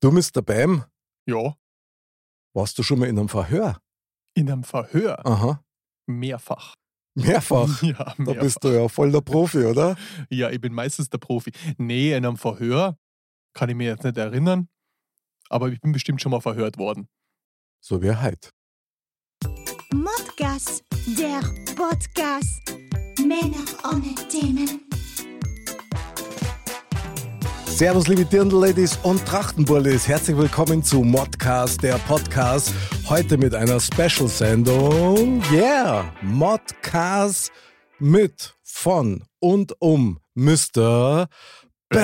Du, Mr. Bam, Ja, warst du schon mal in einem Verhör? in einem Verhör. Aha. Mehrfach. Mehrfach. Ja, Da mehrfach. bist du ja voll der Profi, oder? Ja, ich bin meistens der Profi. Nee, in einem Verhör kann ich mir jetzt nicht erinnern, aber ich bin bestimmt schon mal verhört worden. So wie heute. Modcast, der Podcast. Männer ohne Themen. Servus, liebe Dirndl-Ladies und Trachtenbullis. Herzlich willkommen zu Modcast, der Podcast. Heute mit einer Special-Sendung. Yeah! Modcast mit, von und um Mr. Bam.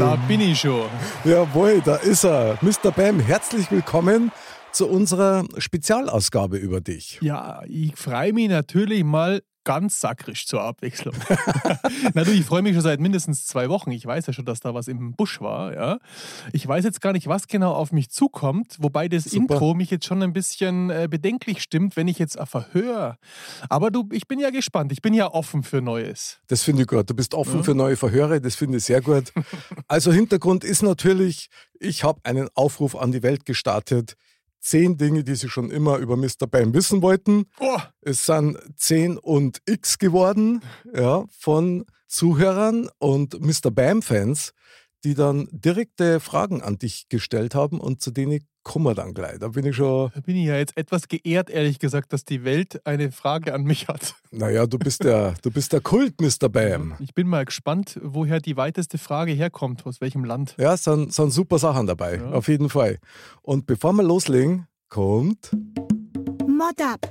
Da bin ich schon. Jawohl, da ist er. Mr. Bam, herzlich willkommen zu unserer Spezialausgabe über dich. Ja, ich freue mich natürlich mal ganz sakrisch zur Abwechslung. Na du, ich freue mich schon seit mindestens zwei Wochen. Ich weiß ja schon, dass da was im Busch war. Ja. Ich weiß jetzt gar nicht, was genau auf mich zukommt, wobei das Super. Intro mich jetzt schon ein bisschen äh, bedenklich stimmt, wenn ich jetzt ein Verhör. Aber du, ich bin ja gespannt. Ich bin ja offen für Neues. Das finde ich gut. Du bist offen Ja. für neue Verhöre, das finde ich sehr gut. Also Hintergrund ist natürlich, ich habe einen Aufruf an die Welt gestartet. Zehn Dinge, die Sie schon immer über Mr. Bam wissen wollten. Oh, Es sind 10 und X geworden ja, von Zuhörern und Mr. Bam-Fans, die dann direkte Fragen an dich gestellt haben und zu denen kommen wir dann gleich. Da bin ich schon, da bin ich ja jetzt etwas geehrt, ehrlich gesagt, dass die Welt eine Frage an mich hat. naja, du bist der, du bist der Kult, Mr. Bam. Ich bin mal gespannt, woher die weiteste Frage herkommt, aus welchem Land. Ja, es sind, sind super Sachen dabei, Ja. auf jeden Fall. Und bevor wir loslegen, kommt. Mod up.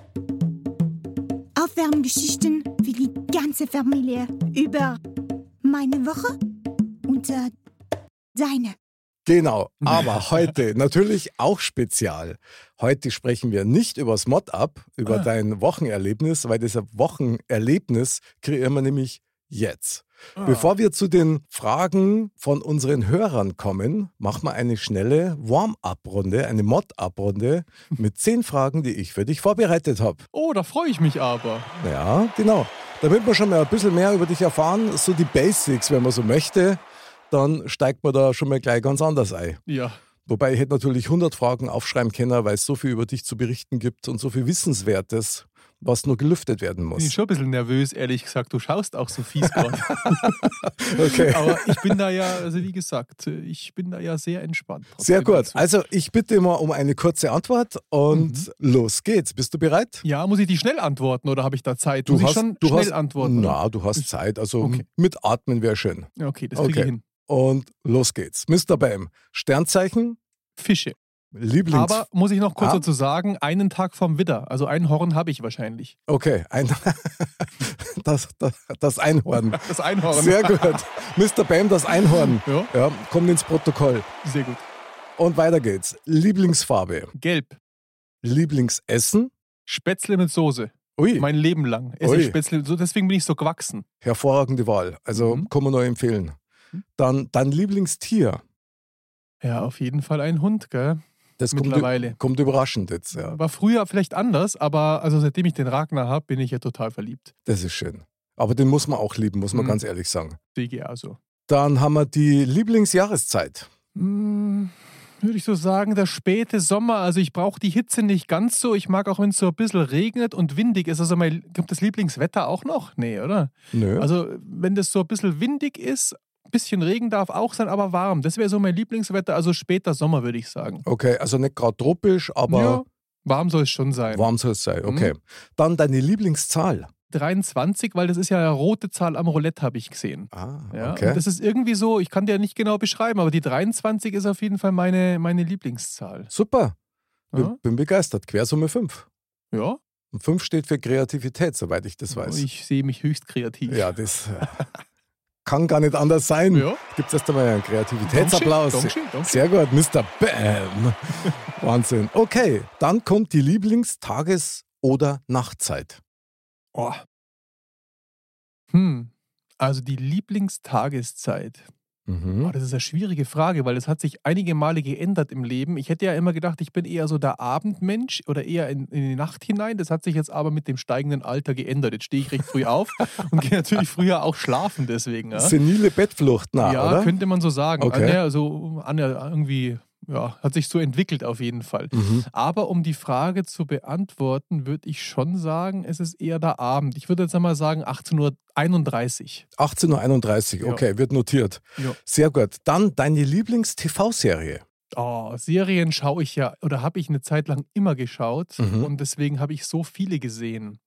Aufwärmgeschichten für die ganze Familie über meine Woche und äh, deine. Genau, aber heute natürlich auch spezial. Heute sprechen wir nicht über das Mod-Up, über Ah. dein Wochenerlebnis, weil das Wochenerlebnis kreieren wir nämlich jetzt. Bevor wir zu den Fragen von unseren Hörern kommen, machen wir eine schnelle Warm-up-Runde, eine Mod-up-Runde mit zehn Fragen, die ich für dich vorbereitet habe. Oh, da freue ich mich aber. Ja, genau. Damit wir schon mal ein bisschen mehr über dich erfahren, so die Basics, wenn man so möchte, dann steigt man da schon mal gleich ganz anders ein. Ja, Wobei ich hätte natürlich 100 Fragen aufschreiben können, weil es so viel über dich zu berichten gibt und so viel Wissenswertes, was nur gelüftet werden bin ich muss. schon ein bisschen nervös, ehrlich gesagt. Du schaust auch so fies gerade. Okay. aber ich bin da ja, also wie gesagt, ich bin da ja sehr entspannt. Sehr gut. dazu. Also ich bitte immer um eine kurze Antwort und Mhm. los geht's. Bist du bereit? Ja, muss ich die schnell antworten oder habe ich da Zeit? Du muss hast, ich schon du schnell hast, antworten? Na, du hast Zeit. Also Okay. mit Atmen wäre schön. Okay, das kriege Okay. ich hin. Und los geht's. Mr. Bam, Sternzeichen, Fische. Lieblings... Aber muss ich noch kurz Ah. dazu sagen, einen Tag vom Widder. Also ein Horn habe ich wahrscheinlich. Okay, ein, das, das, das Einhorn. Das Einhorn. Sehr gut. Mr. Bam, das Einhorn. Ja, Ja, kommt ins Protokoll. sehr gut. Und weiter geht's. Lieblingsfarbe. Gelb. Lieblingsessen. Spätzle mit Soße. Ui, Mein Leben lang esse Ui. ich Spätzle. Deswegen bin ich so gewachsen. hervorragende Wahl. Also Mhm. kann man nur empfehlen. Dann dein Lieblingstier. Ja, auf jeden Fall ein Hund, gell? Das kommt, Mittlerweile. kommt überraschend jetzt. Ja. War früher vielleicht anders, aber also seitdem ich den Ragnar habe, bin ich ja total verliebt. Das ist schön. Aber den muss man auch lieben, muss man Mhm. ganz ehrlich sagen. Sehe also. Dann haben wir die Lieblingsjahreszeit. Hm, würde ich so sagen, der späte Sommer. Also ich brauche die Hitze nicht ganz so. Ich mag auch, wenn es so ein bisschen regnet und windig ist. Also mein, gibt das Lieblingswetter auch noch? Nee, oder? Nö. Also wenn das so ein bisschen windig ist, bisschen Regen darf auch sein, aber warm. Das wäre so mein Lieblingswetter. Also später Sommer, würde ich sagen. okay, also nicht gerade tropisch, aber ja, warm soll es schon sein. warm soll es sein. Okay. Dann deine Lieblingszahl. 23, weil das ist ja eine rote Zahl am Roulette, habe ich gesehen. Ah, Ja, okay. das ist irgendwie so, ich kann dir nicht genau beschreiben, aber die 23 ist auf jeden Fall meine, meine Lieblingszahl. Super. Ja. Bin, bin begeistert. Quersumme 5. Ja, Und 5 steht für Kreativität, soweit ich das weiß. ich sehe mich höchst kreativ. Ja, das. kann gar nicht anders sein. Ja. Gibt es erst einmal einen Kreativitätsapplaus. Dankeschön, Dankeschön. Sehr gut, Mr. Bam. Wahnsinn. Okay, dann kommt die Lieblingstages- oder Nachtzeit. Oh. Hm. Also die Lieblingstageszeit. Mhm. Oh, das ist eine schwierige Frage, weil das hat sich einige Male geändert im Leben. Ich hätte ja immer gedacht, ich bin eher so der Abendmensch oder eher in, in die Nacht hinein. Das hat sich jetzt aber mit dem steigenden Alter geändert. Jetzt stehe ich recht früh auf und gehe natürlich früher auch schlafen deswegen. Ja, Senile Bettflucht nach, ja oder? könnte man so sagen. Okay. Also Anja, irgendwie ja, hat sich so entwickelt auf jeden Fall. Mhm. Aber um die Frage zu beantworten, würde ich schon sagen, es ist eher der Abend. Ich würde jetzt einmal sagen 18.31 18.31 Uhr, Ja. okay, wird notiert. Ja. Sehr gut. Dann deine Lieblings-TV-Serie. Oh, Serien schaue ich ja oder habe ich eine Zeit lang immer geschaut Mhm. und deswegen habe ich so viele gesehen.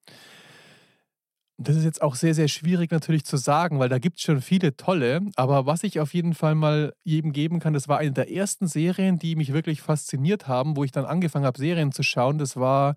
Das ist jetzt auch sehr, sehr schwierig natürlich zu sagen, weil da gibt es schon viele tolle. Aber was ich auf jeden Fall mal jedem geben kann, das war eine der ersten Serien, die mich wirklich fasziniert haben, wo ich dann angefangen habe, Serien zu schauen. Das war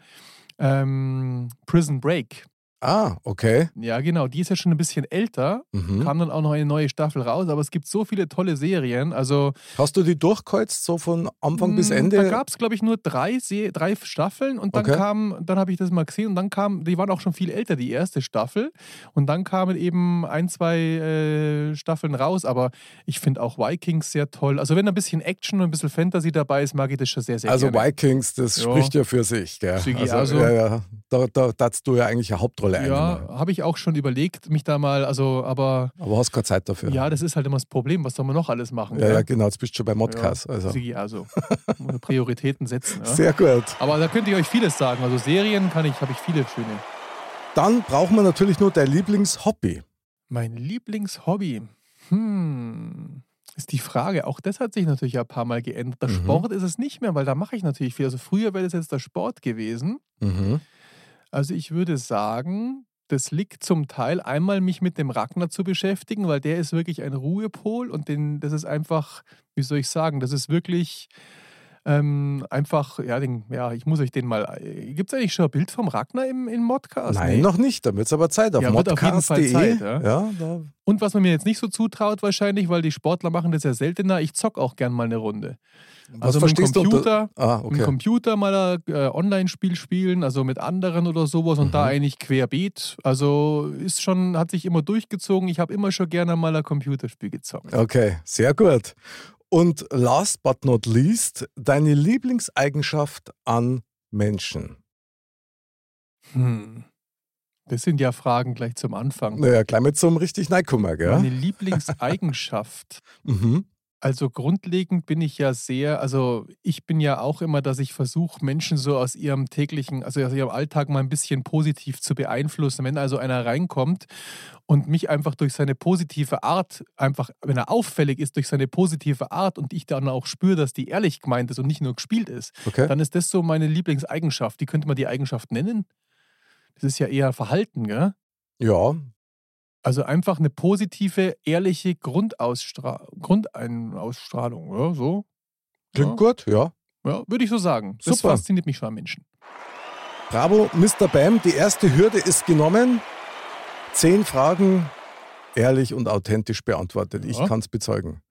ähm, Prison Break. Ah, okay. Ja, genau. Die ist ja schon ein bisschen älter. Mhm. Kam dann auch noch eine neue Staffel raus. Aber es gibt so viele tolle Serien. Also Hast du die durchkreuzt, so von Anfang bis Mm, Ende? Da gab es, glaube ich, nur drei, Se drei Staffeln und dann Okay. kam, dann habe ich das mal gesehen und dann kam, die waren auch schon viel älter, die erste Staffel. Und dann kamen eben ein, zwei äh, Staffeln raus, aber ich finde auch Vikings sehr toll. Also wenn ein bisschen Action und ein bisschen Fantasy dabei ist, mag ich das schon sehr, sehr also gerne. Vikings, das Ja. spricht ja für sich. Gell? Sigi, also, also- ja, ja. Da, da darfst du ja eigentlich eine Hauptrolle einnehmen. ja, habe ich auch schon überlegt, mich da mal, also, aber Aber hast keine Zeit dafür. ja, das ist halt immer das Problem. Was soll man noch alles machen? ja, gell? ja, genau. Jetzt bist du schon bei Modcast. Ja, also. Sigi, also Prioritäten setzen. Ja? Sehr gut. Aber da könnte ich euch vieles sagen. Also Serien kann ich, habe ich viele schöne. Dann brauchen wir natürlich nur dein Lieblingshobby. Mein Lieblingshobby. Hm. Ist die Frage. Auch das hat sich natürlich ein paar Mal geändert. Der Mhm. Sport ist es nicht mehr, weil da mache ich natürlich viel. Also früher wäre das jetzt der Sport gewesen. Mhm. Also ich würde sagen, das liegt zum Teil einmal mich mit dem Ragnar zu beschäftigen, weil der ist wirklich ein Ruhepol und den, das ist einfach, wie soll ich sagen, das ist wirklich ähm, einfach, ja, den, ja, ich muss euch den mal. Gibt es eigentlich schon ein Bild vom Ragnar im, im Modcast? Nein, Nee. noch nicht. Dann wird es aber Zeit auf Ja, modcast.de. Ja. ja, da, Und was man mir jetzt nicht so zutraut, wahrscheinlich, weil die Sportler machen das ja seltener, ich zock auch gern mal eine Runde. was Also mit dem Computer, Ah, okay. Computer mal ein äh, Online-Spiel spielen, also mit anderen oder sowas und Mhm. da eigentlich querbeet. Also ist schon, hat sich immer durchgezogen. Ich habe immer schon gerne mal ein Computerspiel gezockt. Okay, sehr gut. Und last but not least, deine Lieblingseigenschaft an Menschen. Hm. Das sind ja Fragen gleich zum Anfang. Naja, gleich mit zum richtig Neikummer, gell? Meine Lieblingseigenschaft. Mhm. Also grundlegend bin ich ja sehr, also ich bin ja auch immer, dass ich versuche, Menschen so aus ihrem täglichen, also aus ihrem Alltag mal ein bisschen positiv zu beeinflussen. Wenn also einer reinkommt und mich einfach durch seine positive Art, einfach, wenn er auffällig ist durch seine positive Art und ich dann auch spüre, dass die ehrlich gemeint ist und nicht nur gespielt ist, Okay. dann ist das so meine Lieblingseigenschaft. Die könnte man die Eigenschaft nennen. Das ist ja eher Verhalten, gell? Ja, Also einfach eine positive, ehrliche Grundausstrahlung, Grundeinausstrahlung, ja, so. klingt ja. gut, ja. Ja, würde ich so sagen. Das Super. fasziniert mich schon an Menschen. Bravo, Mr. Bam. Die erste Hürde ist genommen. Zehn Fragen ehrlich und authentisch beantwortet. Ich Ja. kann es bezeugen.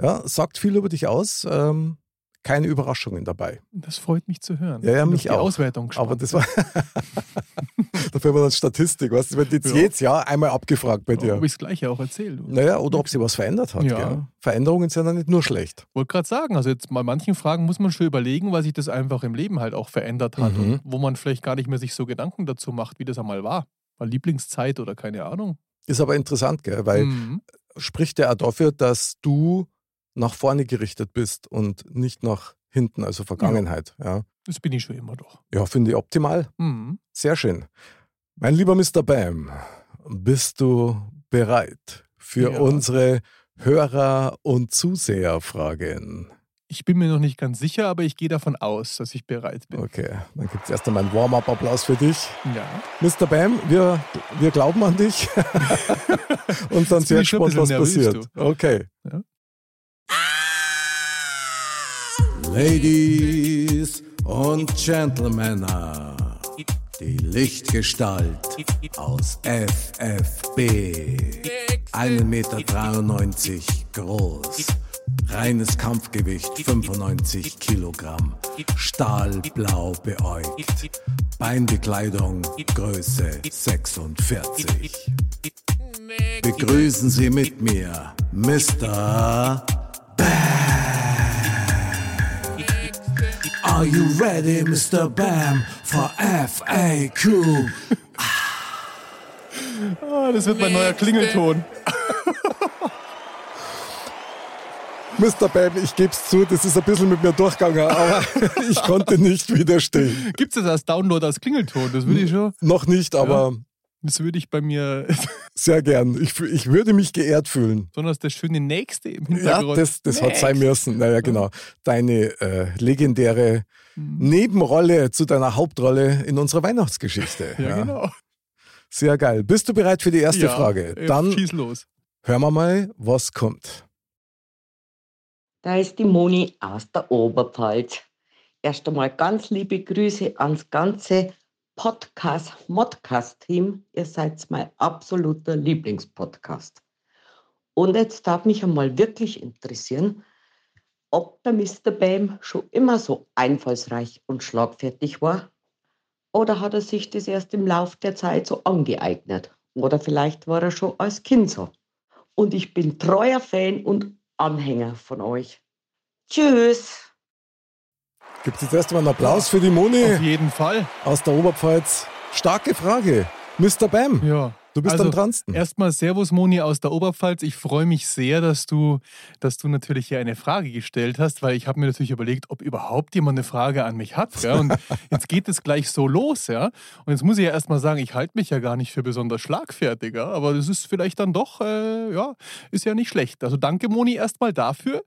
Ja, sagt viel über dich aus. Ähm, keine Überraschungen dabei. Das freut mich zu hören. Ja, ja, mich die auch. Auswertung gespannt. Aber das war. Dafür wir dann Statistik. Weißt du, wird jetzt Ja. jedes Jahr einmal abgefragt bei dir. Ob ich das Gleiche auch erzähle. Naja, oder ob sie was verändert hat. Ja. Gell? Veränderungen sind ja nicht nur schlecht. Wollte gerade sagen, also jetzt bei manchen Fragen muss man schon überlegen, weil sich das einfach im Leben halt auch verändert hat Mhm. und wo man vielleicht gar nicht mehr sich so Gedanken dazu macht, wie das einmal war. War Lieblingszeit oder keine Ahnung. Ist aber interessant, gell? weil Mhm. spricht ja auch dafür, dass du nach vorne gerichtet bist und nicht nach hinten, also Vergangenheit. Ja, Das bin ich schon immer doch. ja finde ich optimal. Mhm. Sehr schön. Mein lieber Mr. Bam, bist du bereit für Ja. unsere Hörer- und Zuseherfragen? Ich bin mir noch nicht ganz sicher, aber ich gehe davon aus, dass ich bereit bin. Okay, dann gibt es erst einmal einen Warm-up-Applaus für dich. Ja. Mr. Bam, wir, wir glauben an dich und dann sehr gespannt, was passiert. nervös, Okay. Ja. Ladies und Gentlemen, die Lichtgestalt aus FFB. 1,93 Meter groß. Reines Kampfgewicht 95 Kilogramm. Stahlblau beäugt. Beinbekleidung Größe 46. Begrüßen Sie mit mir Mr. Bam. Are you ready, Mr. Bam, for FAQ? Ah, das wird mein neuer Klingelton. Mr. Bam, ich gebe es zu, das ist ein bisschen mit mir durchgegangen, aber ich konnte nicht widerstehen. Gibt es das als Download als Klingelton? Das würde ich schon. Noch nicht, aber Das würde ich bei mir. sehr gern. Ich, ich würde mich geehrt fühlen. Besonders das schöne Nächste im Ja, Hintergrund. das, das hat sein müssen. Naja, genau. Deine äh, legendäre Nebenrolle zu deiner Hauptrolle in unserer Weihnachtsgeschichte. Ja, genau. Sehr geil. Bist du bereit für die erste Ja, Frage? Dann Schieß los. hören wir mal, was kommt. Da ist die Moni aus der Oberpfalz. Erst einmal ganz liebe Grüße ans ganze Podcast-Modcast-Team. Ihr seid mein absoluter Lieblingspodcast. Und jetzt darf mich einmal wirklich interessieren, ob der Mr. Bam schon immer so einfallsreich und schlagfertig war. Oder hat er sich das erst im Lauf der Zeit so angeeignet? Oder vielleicht war er schon als Kind so. Und ich bin treuer Fan und Anhänger von euch. Tschüss. Gibt es jetzt erstmal einen Applaus für die Moni Auf jeden Fall. aus der Oberpfalz? Starke Frage. Mr. Bam, Ja. Du bist Also, am dransten. Erstmal Servus Moni aus der Oberpfalz. Ich freue mich sehr, dass du, dass du natürlich hier eine Frage gestellt hast, weil ich habe mir natürlich überlegt, ob überhaupt jemand eine Frage an mich hat. Ja? Und jetzt geht es gleich so los, ja. Und jetzt muss ich ja erstmal sagen, ich halte mich ja gar nicht für besonders schlagfertig, ja? aber das ist vielleicht dann doch, äh, ja, ist ja nicht schlecht. Also danke Moni erstmal dafür.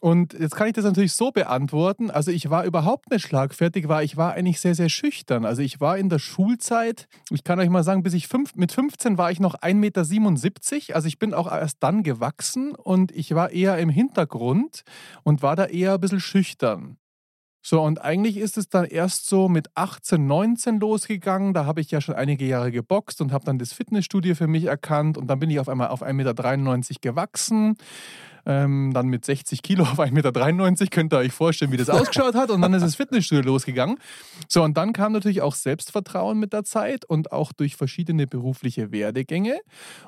Und jetzt kann ich das natürlich so beantworten. Also ich war überhaupt nicht schlagfertig, weil ich war eigentlich sehr, sehr schüchtern. Also ich war in der Schulzeit, ich kann euch mal sagen, bis ich fünf, mit 15 war ich noch 1,77 Meter. Also ich bin auch erst dann gewachsen und ich war eher im Hintergrund und war da eher ein bisschen schüchtern. So, und eigentlich ist es dann erst so mit 18, 19 losgegangen. Da habe ich ja schon einige Jahre geboxt und habe dann das Fitnessstudio für mich erkannt. Und dann bin ich auf einmal auf 1,93 Meter gewachsen. Ähm, dann mit 60 Kilo auf 1,93 Meter. Könnt ihr euch vorstellen, wie das ausgeschaut hat. Und dann ist das Fitnessstudio losgegangen. So, und dann kam natürlich auch Selbstvertrauen mit der Zeit und auch durch verschiedene berufliche Werdegänge.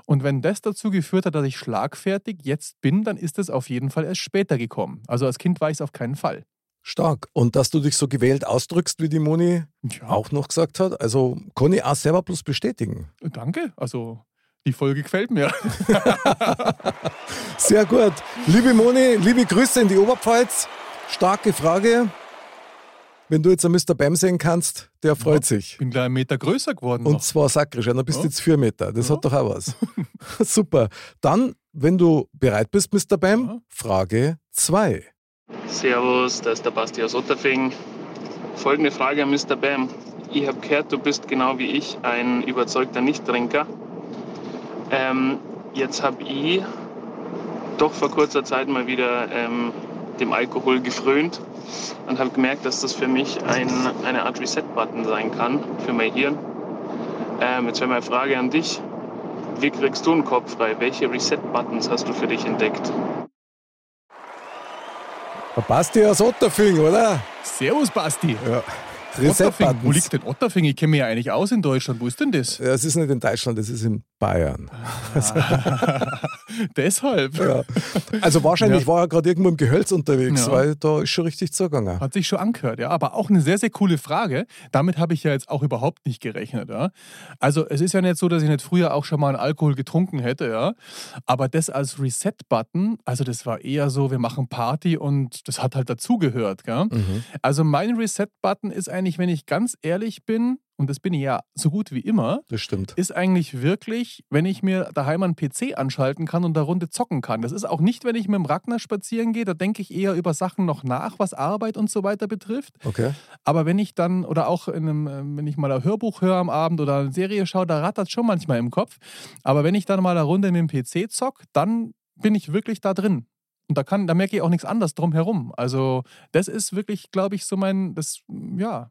Und wenn das dazu geführt hat, dass ich schlagfertig jetzt bin, dann ist das auf jeden Fall erst später gekommen. Also als Kind war ich es auf keinen Fall. Stark. Und dass du dich so gewählt ausdrückst, wie die Moni Ja. auch noch gesagt hat, also kann ich auch selber bloß bestätigen. Danke. Also die Folge gefällt mir. Sehr gut. Liebe Moni, liebe Grüße in die Oberpfalz. Starke Frage. Wenn du jetzt einen Mr. Bam sehen kannst, der freut sich. Bin gleich einen Meter größer geworden. Und noch. zwar sakrisch, dann bist du Ja. jetzt vier Meter. Das Ja. hat doch auch was. Super. Dann, wenn du bereit bist, Mr. Bam, Ja. Frage 2. Servus, da ist der Basti aus Otterfing. Folgende Frage an Mr. Bam. Ich habe gehört, du bist genau wie ich ein überzeugter Nichttrinker. Ähm, jetzt habe ich doch vor kurzer Zeit mal wieder ähm, dem Alkohol gefrönt und habe gemerkt, dass das für mich ein, eine Art Reset-Button sein kann für mein Hirn. Ähm, jetzt wäre meine Frage an dich. Wie kriegst du einen Kopf frei? Welche Reset-Buttons hast du für dich entdeckt? Der Basti aus Otterfing, oder? Servus, Basti. Ja. Otterfing. Wo Reset-Buttons. liegt denn Otterfing? Ich kenne mich ja eigentlich aus in Deutschland. Wo ist denn das? Ja, es ist nicht in Deutschland, es ist in Bayern. Deshalb. Ja. Also wahrscheinlich Ja. war er gerade irgendwo im Gehölz unterwegs, Ja. weil da ist schon richtig zugegangen. Hat sich schon angehört, ja. Aber auch eine sehr, sehr coole Frage. Damit habe ich ja jetzt auch überhaupt nicht gerechnet, ja. Also es ist ja nicht so, dass ich nicht früher auch schon mal einen Alkohol getrunken hätte, ja. Aber das als Reset-Button, also das war eher so, wir machen Party und das hat halt dazugehört. Mhm. Also mein Reset-Button ist eigentlich, wenn ich ganz ehrlich bin, und das bin ich ja so gut wie immer, Das stimmt. ist eigentlich wirklich, wenn ich mir daheim einen PC anschalten kann und da Runde zocken kann. Das ist auch nicht, wenn ich mit dem Ragnar spazieren gehe, da denke ich eher über Sachen noch nach, was Arbeit und so weiter betrifft. Okay. Aber wenn ich dann, oder auch in einem, ähm, wenn ich mal ein Hörbuch höre am Abend oder eine Serie schaue, da rattert schon manchmal im Kopf. Aber wenn ich dann mal eine Runde mit dem PC zock, dann bin ich wirklich da drin. Und da, kann, da merke ich auch nichts anderes drum herum. Also, das ist wirklich, glaube ich, so mein, das, ja,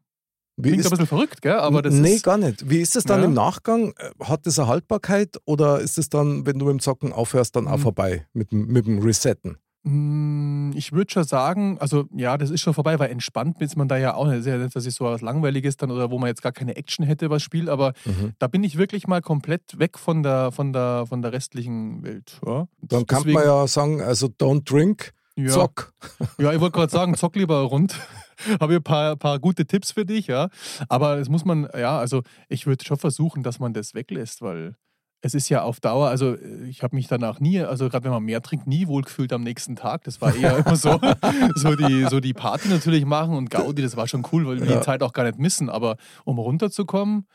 Wie Klingt ist, ein bisschen verrückt, gell? Aber das nee, ist. gar nicht. Wie ist es dann Ja. im Nachgang? Hat das eine Haltbarkeit oder ist es dann, wenn du mit dem Zocken aufhörst, dann auch Mhm. vorbei mit, dem- mit dem Resetten? Mm, Ich würde schon sagen, also ja, das ist schon vorbei, weil entspannt ist man da ja auch nicht. Das ist ja nicht, dass ich so was Langweiliges dann oder wo man jetzt gar keine Action hätte, was Spiel, aber Mhm. da bin ich wirklich mal komplett weg von der, von der, von der restlichen Welt. Ja. Dann kann man ja sagen, also don't drink, ja, zock. Ja, ich wollte gerade sagen, zock lieber rund. Habe ich ein paar, paar gute Tipps für dich, ja. Aber das muss man, ja, also ich würde schon versuchen, dass man das weglässt, weil es ist ja auf Dauer, also ich habe mich danach nie, also gerade wenn man mehr trinkt, nie wohlgefühlt am nächsten Tag. Das war eher immer so, so, die, so die Party natürlich machen und Gaudi, das war schon cool, weil wir Ja. die Zeit auch gar nicht missen. Aber um runterzukommen,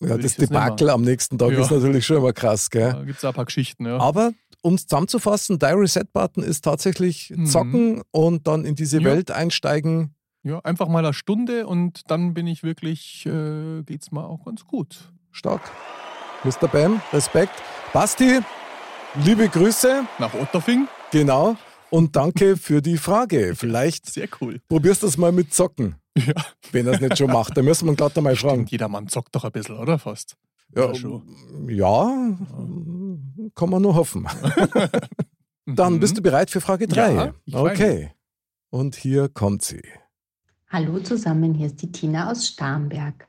Ja, das Debakel am nächsten Tag Ja. ist natürlich schon immer krass, gell? da gibt es ein paar Geschichten. Ja. Aber um es zusammenzufassen, dein Reset-Button ist tatsächlich Mhm. zocken und dann in diese Ja. Welt einsteigen. Ja, einfach mal eine Stunde und dann bin ich wirklich, äh, geht's mal auch ganz gut. Stark. Mr. Bam, Respekt. Basti, liebe Grüße. Nach Otterfing, Genau. Und danke für die Frage. Vielleicht sehr cool. probierst du es mal mit Zocken, Ja. wenn er es nicht schon macht. Da müssen wir ihn gerade fragen. Stimmt, jeder Mann zockt doch ein bisschen, oder fast? Ja, ja, kann man nur hoffen. Dann Mhm. bist du bereit für Frage 3. Ja, okay. Und hier kommt sie. Hallo zusammen, hier ist die Tina aus Starnberg.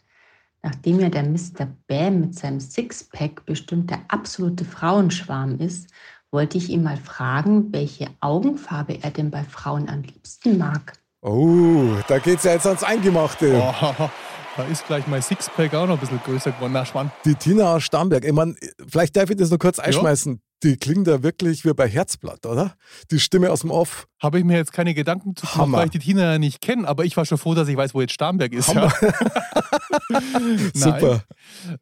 Nachdem ja der Mr. Bam mit seinem Sixpack bestimmt der absolute Frauenschwarm ist, wollte ich ihn mal fragen, welche Augenfarbe er denn bei Frauen am liebsten mag. Oh, da geht's ja jetzt ans Eingemachte. Oh, da ist gleich mein Sixpack auch noch ein bisschen größer geworden. Na, spannend. Die Tina aus Starnberg. Ich mein, vielleicht darf ich das noch kurz einschmeißen. Die klingt ja wirklich wie bei Herzblatt, oder? Die Stimme aus dem Off. Habe ich mir jetzt keine Gedanken zu gemacht, Hammer. weil ich die Tina ja nicht kenne, aber ich war schon froh, dass ich weiß, wo jetzt Starnberg ist. Ja. Super.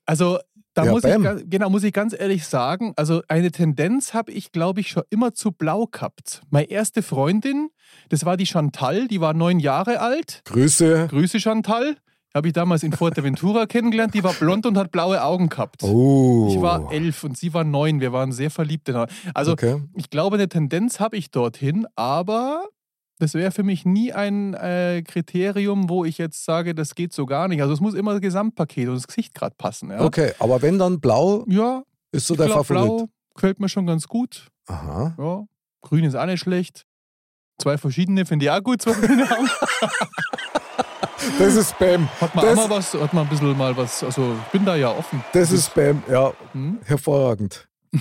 Also da Ja, muss ich, bam. genau, muss ich ganz ehrlich sagen, also eine Tendenz habe ich, glaube ich, schon immer zu blau gehabt. Meine erste Freundin, das war die Chantal, die war neun Jahre alt. Grüße. Grüße Chantal. Habe ich damals in Fuerteventura kennengelernt. Die war blond und hat blaue Augen gehabt. Oh. Ich war elf und sie war neun. Wir waren sehr verliebt. Also Okay. ich glaube, eine Tendenz habe ich dorthin, aber das wäre für mich nie ein äh, Kriterium, wo ich jetzt sage, das geht so gar nicht. Also es muss immer das Gesamtpaket und das Gesicht gerade passen. Ja, Okay, aber wenn dann blau, ja ist so der glaub, Favorit. blau gefällt mir schon ganz gut. Aha. Ja, grün ist auch nicht schlecht. Zwei verschiedene finde ich auch gut. Zwei Augen. Das ist Spam. Hat man Das- auch mal was, hat man ein bisschen mal was, also ich bin da ja offen. Das ist Spam, ja. Hm? Hervorragend.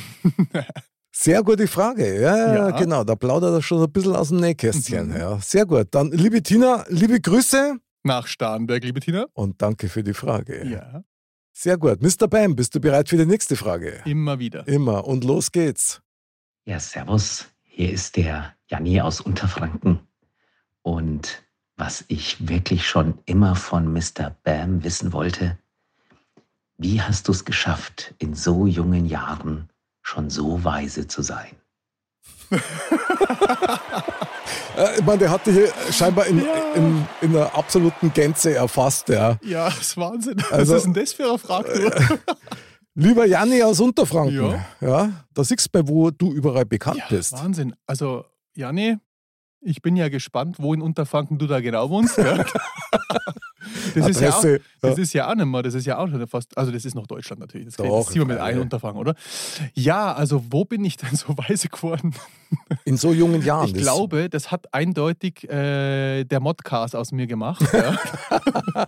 Sehr gute Frage. Ja, ja, Ja. genau. Da plaudert er schon so ein bisschen aus dem Nähkästchen. Mhm. Ja, sehr gut. Dann, liebe Tina, liebe Grüße Nach Starnberg, liebe Tina. und danke für die Frage. Ja, Sehr gut. Mr. Bam, bist du bereit für die nächste Frage? immer wieder. Immer. Und los geht's. Ja, servus. Hier ist der Janni aus Unterfranken. Und was ich wirklich schon immer von Mr. Bam wissen wollte, wie hast du es geschafft, in so jungen Jahren schon so weise zu sein? Äh, ich meine, der hat dich hier scheinbar in, Ja. in, in einer absoluten Gänze erfasst. Ja. Ja, das ist Wahnsinn. Also- Was ist denn das für eine Frage? du? Lieber Janni aus Unterfranken. Ja. Ja. da siehst du, bei wo du überall bekannt Ja, bist. Wahnsinn. Also, Janne, ich bin ja gespannt, wo in Unterfranken du da genau wohnst. Ja. Das, ist ja auch, das ist ja auch nicht mehr, das ist ja auch schon fast, also das ist noch Deutschland natürlich. Das, Doch, das ziehen wir mit ich ein meine- Unterfangen, oder? Ja, also wo bin ich denn so weise geworden? In so jungen Jahren. Ich das- glaube, das hat eindeutig äh, der Modcast aus mir gemacht. Ja.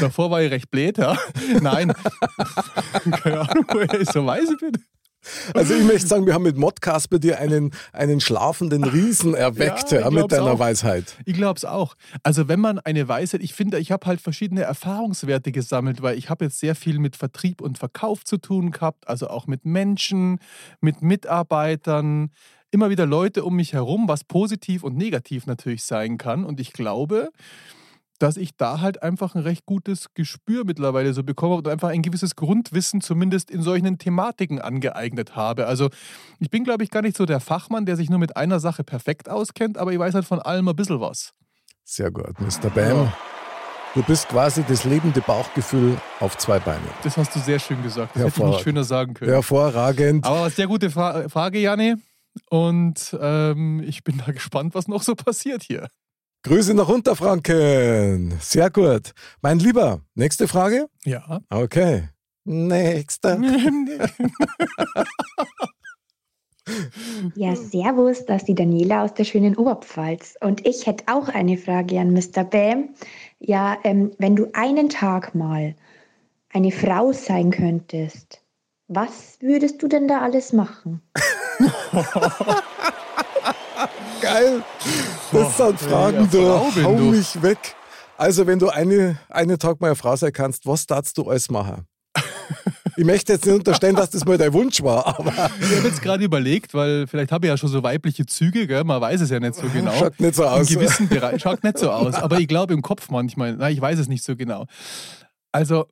Davor war ich recht blöd, ja. Nein. Keine Ahnung, woher ich so weise bin. Also ich möchte sagen, wir haben mit Modcast bei dir einen, einen schlafenden Riesen erweckt Ja, mit deiner auch. Weisheit. Ich glaube es auch. Also wenn man eine Weisheit, ich finde, ich habe halt verschiedene Erfahrungswerte gesammelt, weil ich habe jetzt sehr viel mit Vertrieb und Verkauf zu tun gehabt, also auch mit Menschen, mit Mitarbeitern, immer wieder Leute um mich herum, was positiv und negativ natürlich sein kann. Und ich glaube, dass ich da halt einfach ein recht gutes Gespür mittlerweile so bekomme und einfach ein gewisses Grundwissen zumindest in solchen Thematiken angeeignet habe. Also ich bin, glaube ich, gar nicht so der Fachmann, der sich nur mit einer Sache perfekt auskennt, aber ich weiß halt von allem ein bisschen was. Sehr gut, Mr. Bam. Du bist quasi das lebende Bauchgefühl auf zwei Beinen. Das hast du sehr schön gesagt. Das hätte ich nicht schöner sagen können. Hervorragend. Aber sehr gute Fra Frage, Janne. Und ähm, ich bin da gespannt, was noch so passiert hier. Grüße nach Unterfranken. Sehr gut. Mein Lieber, nächste Frage? Ja. Okay. Nächste. Ja, servus, das ist die Daniela aus der schönen Oberpfalz. Und ich hätte auch eine Frage an Mr. Bam. Ja, ähm, wenn du einen Tag mal eine Frau sein könntest, was würdest du denn da alles machen? Geil. Das sind Fragen, du hau mich weg. Also, wenn du eine, einen Tag mal eine Frau sein kannst, was darfst du alles machen? Ich möchte jetzt nicht unterstellen, dass das mal dein Wunsch war, aber. Ich habe jetzt gerade überlegt, weil vielleicht habe ich ja schon so weibliche Züge, gell? man weiß es ja nicht so genau. Schaut nicht so aus. In gewissen schaut nicht so aus, aber ich glaube im Kopf manchmal, na, ich weiß es nicht so genau. Also,